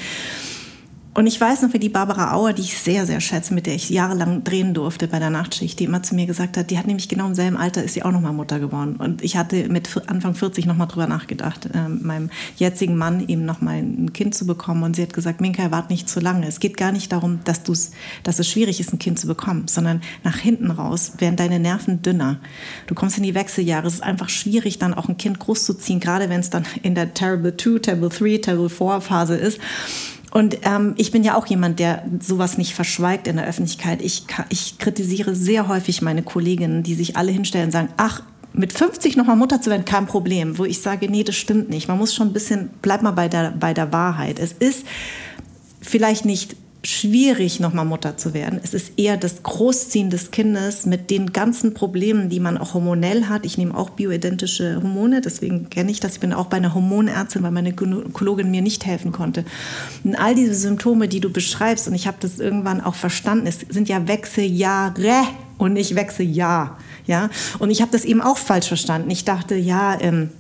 Und ich weiß noch, wie die Barbara Auer, die ich sehr, sehr schätze, mit der ich jahrelang drehen durfte bei der Nachtschicht, die immer zu mir gesagt hat, die hat nämlich genau im selben Alter, ist sie auch nochmal Mutter geworden. Und ich hatte mit Anfang 40 nochmal drüber nachgedacht, äh, meinem jetzigen Mann eben nochmal ein Kind zu bekommen. Und sie hat gesagt, Minka, wart nicht zu lange. Es geht gar nicht darum, dass, du's, dass es schwierig ist, ein Kind zu bekommen, sondern nach hinten raus werden deine Nerven dünner. Du kommst in die Wechseljahre. Es ist einfach schwierig, dann auch ein Kind großzuziehen, gerade wenn es dann in der Terrible 2, Terrible 3, Terrible 4 Phase ist. Und ähm, ich bin ja auch jemand, der sowas nicht verschweigt in der Öffentlichkeit. Ich, ich kritisiere sehr häufig meine Kolleginnen, die sich alle hinstellen und sagen, ach, mit 50 nochmal Mutter zu werden, kein Problem. Wo ich sage, nee, das stimmt nicht. Man muss schon ein bisschen, bleib mal bei der, bei der Wahrheit. Es ist vielleicht nicht schwierig, nochmal Mutter zu werden. Es ist eher das Großziehen des Kindes mit den ganzen Problemen, die man auch hormonell hat. Ich nehme auch bioidentische Hormone, deswegen kenne ich das. Ich bin auch bei einer Hormonärztin, weil meine Gynäkologin mir nicht helfen konnte. Und all diese Symptome, die du beschreibst, und ich habe das irgendwann auch verstanden, es sind ja Wechseljahre und nicht Wechseljahr. Ja? Und ich habe das eben auch falsch verstanden. Ich dachte, ja, ähm,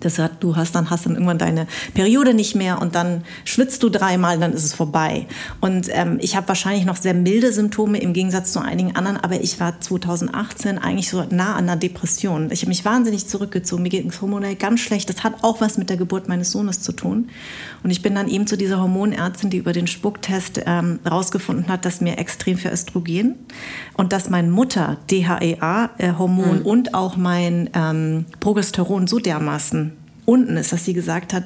das hat, du hast dann hast dann irgendwann deine Periode nicht mehr und dann schwitzt du dreimal, dann ist es vorbei. Und ähm, ich habe wahrscheinlich noch sehr milde Symptome im Gegensatz zu einigen anderen, aber ich war 2018 eigentlich so nah an einer Depression. Ich habe mich wahnsinnig zurückgezogen. Mir geht es hormonell ganz schlecht. Das hat auch was mit der Geburt meines Sohnes zu tun. Und ich bin dann eben zu dieser Hormonärztin, die über den Spucktest ähm, rausgefunden hat, dass mir extrem für Östrogen und dass mein Mutter DHEA-Hormon mhm. und auch mein ähm, Progesteron so dermaßen unten ist, dass sie gesagt hat,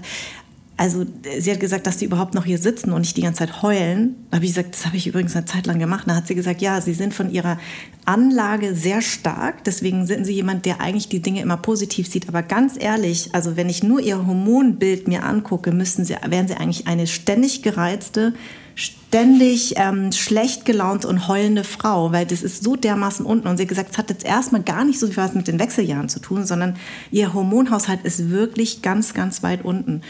also sie hat gesagt, dass sie überhaupt noch hier sitzen und nicht die ganze Zeit heulen. Da habe ich gesagt, das habe ich übrigens eine Zeit lang gemacht. Da hat sie gesagt, ja, sie sind von ihrer Anlage sehr stark. Deswegen sind sie jemand, der eigentlich die Dinge immer positiv sieht. Aber ganz ehrlich, also wenn ich nur ihr Hormonbild mir angucke, müssten sie, wären sie eigentlich eine ständig gereizte, ständig ähm, schlecht gelaunt und heulende Frau, weil das ist so dermaßen unten. Und sie hat gesagt, es hat jetzt erstmal gar nicht so viel was mit den Wechseljahren zu tun, sondern ihr Hormonhaushalt ist wirklich ganz, ganz weit unten.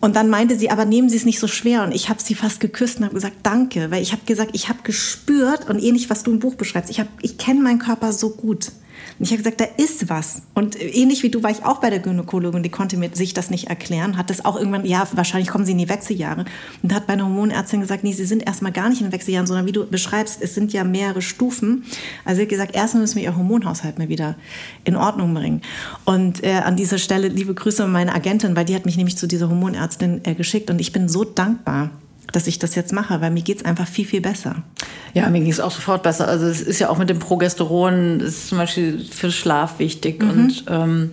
Und dann meinte sie, aber nehmen Sie es nicht so schwer. Und ich habe sie fast geküsst und habe gesagt, danke. Weil ich habe gesagt, ich habe gespürt und ähnlich, was du im Buch beschreibst, ich, ich kenne meinen Körper so gut. Und ich habe gesagt, da ist was. Und ähnlich wie du war ich auch bei der Gynäkologin, die konnte mir sich das nicht erklären, hat das auch irgendwann, ja, wahrscheinlich kommen sie in die Wechseljahre. Und hat meine Hormonärztin gesagt, nee, sie sind erstmal gar nicht in den Wechseljahren, sondern wie du beschreibst, es sind ja mehrere Stufen. Also sie hat gesagt, erstmal müssen wir ihr Hormonhaushalt mal wieder in Ordnung bringen. Und äh, an dieser Stelle liebe Grüße an meine Agentin, weil die hat mich nämlich zu dieser Hormonärztin äh, geschickt und ich bin so dankbar dass ich das jetzt mache, weil mir geht es einfach viel, viel besser. Ja, mir ging es auch sofort besser. Also es ist ja auch mit dem Progesteron, das ist zum Beispiel für Schlaf wichtig. Mhm. Und ähm,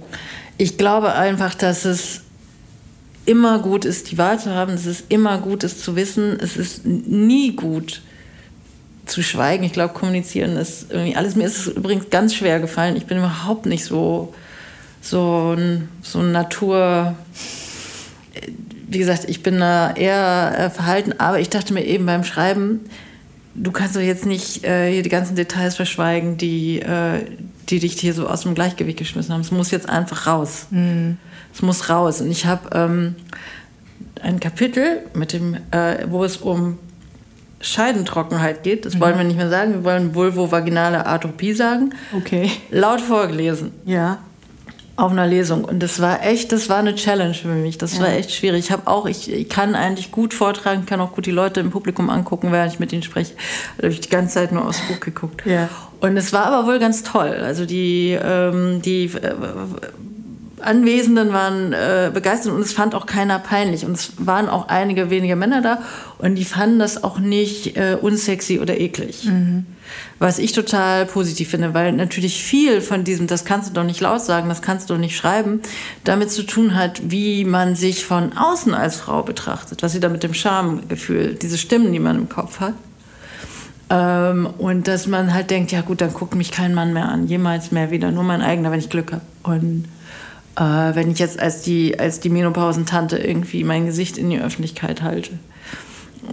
ich glaube einfach, dass es immer gut ist, die Wahl zu haben. Es ist immer gut, es zu wissen. Es ist nie gut zu schweigen. Ich glaube, kommunizieren ist irgendwie alles. Mir ist es übrigens ganz schwer gefallen. Ich bin überhaupt nicht so, so ein, so ein Natur wie gesagt, ich bin da eher äh, verhalten, aber ich dachte mir eben beim Schreiben, du kannst doch jetzt nicht äh, hier die ganzen Details verschweigen, die, äh, die dich hier so aus dem Gleichgewicht geschmissen haben. Es muss jetzt einfach raus. Mhm. Es muss raus. Und ich habe ähm, ein Kapitel, mit dem, äh, wo es um Scheidentrockenheit geht. Das mhm. wollen wir nicht mehr sagen. Wir wollen vulvovaginale Atropie sagen. Okay. Laut vorgelesen. Ja auf einer Lesung und das war echt, das war eine Challenge für mich. Das ja. war echt schwierig. Ich habe auch, ich, ich, kann eigentlich gut vortragen, kann auch gut die Leute im Publikum angucken, während ich mit ihnen spreche. Da habe ich die ganze Zeit nur aufs Buch geguckt. Ja. Und es war aber wohl ganz toll. Also die, ähm, die äh, Anwesenden waren äh, begeistert und es fand auch keiner peinlich. Und es waren auch einige wenige Männer da und die fanden das auch nicht äh, unsexy oder eklig. Mhm. Was ich total positiv finde, weil natürlich viel von diesem, das kannst du doch nicht laut sagen, das kannst du doch nicht schreiben, damit zu tun hat, wie man sich von außen als Frau betrachtet, was sie da mit dem Schamgefühl, diese Stimmen, die man im Kopf hat. Ähm, und dass man halt denkt, ja gut, dann guckt mich kein Mann mehr an, jemals mehr wieder, nur mein eigener, wenn ich Glück habe. Und äh, wenn ich jetzt als die, als die Menopausentante irgendwie mein Gesicht in die Öffentlichkeit halte.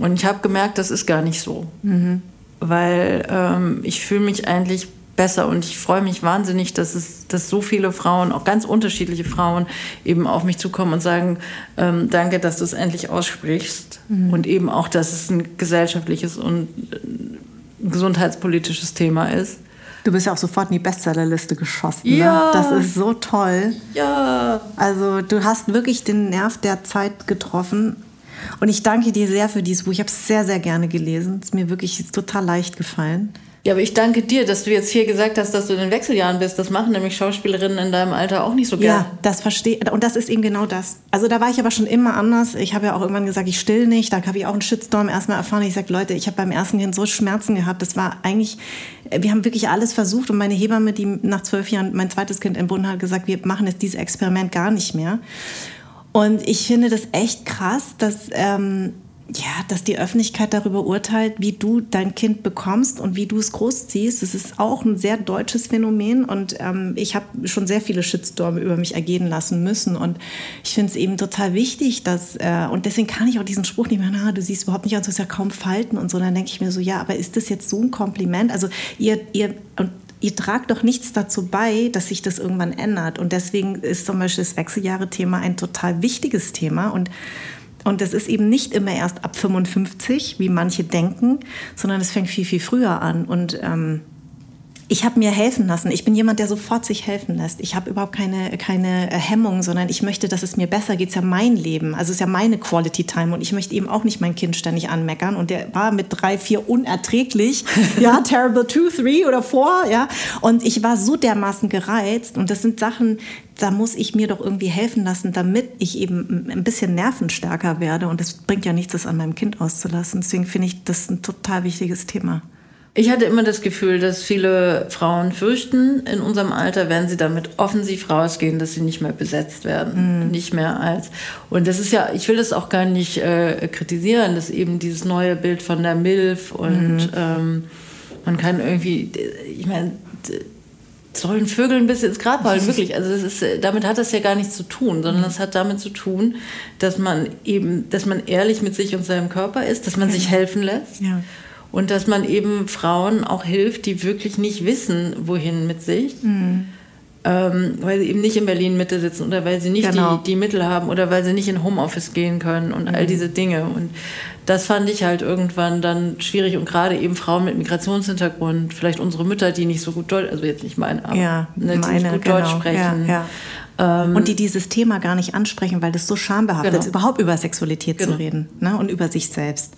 Und ich habe gemerkt, das ist gar nicht so. Mhm. Weil ähm, ich fühle mich eigentlich besser. Und ich freue mich wahnsinnig, dass es, dass so viele Frauen, auch ganz unterschiedliche Frauen, eben auf mich zukommen und sagen, ähm, danke, dass du es endlich aussprichst. Mhm. Und eben auch, dass es ein gesellschaftliches und ein gesundheitspolitisches Thema ist. Du bist ja auch sofort in die Bestsellerliste geschossen. Ne? Ja. Ne? Das ist so toll. Ja. Also du hast wirklich den Nerv der Zeit getroffen. Und ich danke dir sehr für dieses Buch. Ich habe es sehr, sehr gerne gelesen. Es ist mir wirklich total leicht gefallen. Ja, aber ich danke dir, dass du jetzt hier gesagt hast, dass du in den Wechseljahren bist. Das machen nämlich Schauspielerinnen in deinem Alter auch nicht so gerne. Ja, das verstehe Und das ist eben genau das. Also da war ich aber schon immer anders. Ich habe ja auch irgendwann gesagt, ich still nicht. Da habe ich auch einen Shitstorm erstmal erfahren. Ich sage, Leute, ich habe beim ersten Kind so Schmerzen gehabt. Das war eigentlich, wir haben wirklich alles versucht. Und meine Hebamme, die nach zwölf Jahren mein zweites Kind entbunden hat, gesagt, wir machen jetzt dieses Experiment gar nicht mehr. Und ich finde das echt krass, dass... Ähm, ja, dass die Öffentlichkeit darüber urteilt, wie du dein Kind bekommst und wie du es großziehst. Das ist auch ein sehr deutsches Phänomen und ähm, ich habe schon sehr viele Shitstorme über mich ergehen lassen müssen und ich finde es eben total wichtig, dass äh, und deswegen kann ich auch diesen Spruch nicht mehr, na, du siehst überhaupt nicht aus, du hast ja kaum Falten und so. Dann denke ich mir so, ja, aber ist das jetzt so ein Kompliment? Also ihr, ihr und ihr tragt doch nichts dazu bei, dass sich das irgendwann ändert. Und deswegen ist zum Beispiel das Wechseljahre-Thema ein total wichtiges Thema und und das ist eben nicht immer erst ab 55, wie manche denken, sondern es fängt viel, viel früher an. Und ähm, ich habe mir helfen lassen. Ich bin jemand, der sofort sich helfen lässt. Ich habe überhaupt keine, keine äh, Hemmung, sondern ich möchte, dass es mir besser geht. Es ist ja mein Leben. Also es ist ja meine Quality Time. Und ich möchte eben auch nicht mein Kind ständig anmeckern. Und der war mit drei, vier unerträglich. ja, terrible two, three oder four. Ja. Und ich war so dermaßen gereizt. Und das sind Sachen, da muss ich mir doch irgendwie helfen lassen, damit ich eben ein bisschen nervenstärker werde. Und es bringt ja nichts, das an meinem Kind auszulassen. Deswegen finde ich das ein total wichtiges Thema. Ich hatte immer das Gefühl, dass viele Frauen fürchten, in unserem Alter, wenn sie damit offensiv rausgehen, dass sie nicht mehr besetzt werden. Mm. Nicht mehr als. Und das ist ja, ich will das auch gar nicht äh, kritisieren, dass eben dieses neue Bild von der MILF und mm. ähm, man kann irgendwie, ich meine, sollen Vögel ein bisschen ins Grab halten, wirklich. Also das ist, damit hat das ja gar nichts zu tun, sondern es hat damit zu tun, dass man eben, dass man ehrlich mit sich und seinem Körper ist, dass man sich helfen lässt. Ja und dass man eben Frauen auch hilft, die wirklich nicht wissen, wohin mit sich. Mhm. Ähm, weil sie eben nicht in Berlin Mitte sitzen oder weil sie nicht genau. die, die Mittel haben oder weil sie nicht in Homeoffice gehen können und mhm. all diese Dinge. Und das fand ich halt irgendwann dann schwierig und gerade eben Frauen mit Migrationshintergrund, vielleicht unsere Mütter, die nicht so gut Deutsch, also jetzt nicht meine, aber ja, ne, meine, nicht gut genau. Deutsch sprechen. Ja, ja. Ähm, und die dieses Thema gar nicht ansprechen, weil das so schambehaftet genau. ist, überhaupt über Sexualität genau. zu reden ne? und über sich selbst.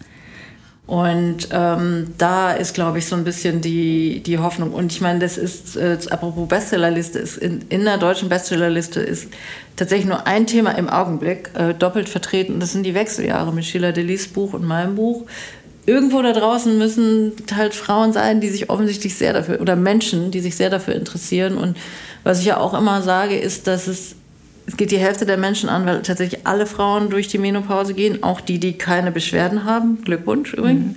Und ähm, da ist, glaube ich, so ein bisschen die, die Hoffnung. Und ich meine, das ist, äh, apropos Bestsellerliste, ist in, in der deutschen Bestsellerliste ist tatsächlich nur ein Thema im Augenblick äh, doppelt vertreten. Das sind die Wechseljahre mit Sheila Delis Buch und meinem Buch. Irgendwo da draußen müssen halt Frauen sein, die sich offensichtlich sehr dafür, oder Menschen, die sich sehr dafür interessieren. Und was ich ja auch immer sage, ist, dass es es geht die Hälfte der Menschen an, weil tatsächlich alle Frauen durch die Menopause gehen, auch die, die keine Beschwerden haben. Glückwunsch übrigens. Mhm.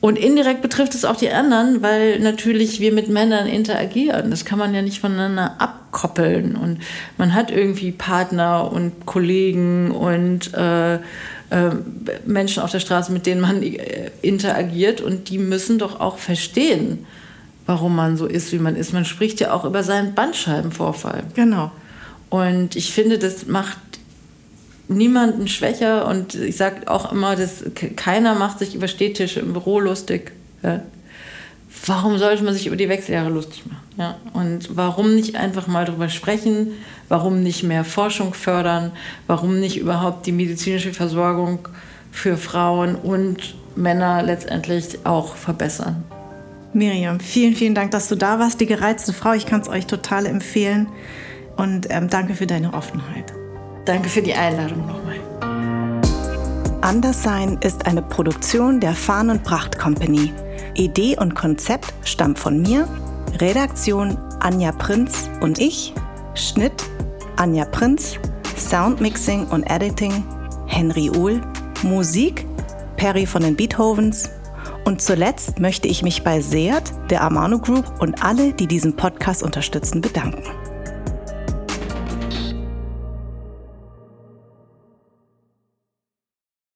Und indirekt betrifft es auch die anderen, weil natürlich wir mit Männern interagieren. Das kann man ja nicht voneinander abkoppeln. Und man hat irgendwie Partner und Kollegen und äh, äh, Menschen auf der Straße, mit denen man äh, interagiert. Und die müssen doch auch verstehen, warum man so ist, wie man ist. Man spricht ja auch über seinen Bandscheibenvorfall. Genau. Und ich finde, das macht niemanden schwächer und ich sage auch immer, dass keiner macht sich über Städtische im Büro lustig. Ja. Warum sollte man sich über die Wechseljahre lustig machen? Ja. Und warum nicht einfach mal darüber sprechen? Warum nicht mehr Forschung fördern? Warum nicht überhaupt die medizinische Versorgung für Frauen und Männer letztendlich auch verbessern? Miriam, vielen, vielen Dank, dass du da warst. Die gereizte Frau, ich kann es euch total empfehlen. Und ähm, danke für deine Offenheit. Danke für die Einladung nochmal. Anderssein ist eine Produktion der Farn und Pracht Company. Idee und Konzept stammt von mir, Redaktion Anja Prinz und ich, Schnitt Anja Prinz, Soundmixing und Editing Henry Uhl, Musik Perry von den Beethovens und zuletzt möchte ich mich bei Seat, der Amano Group und alle, die diesen Podcast unterstützen, bedanken.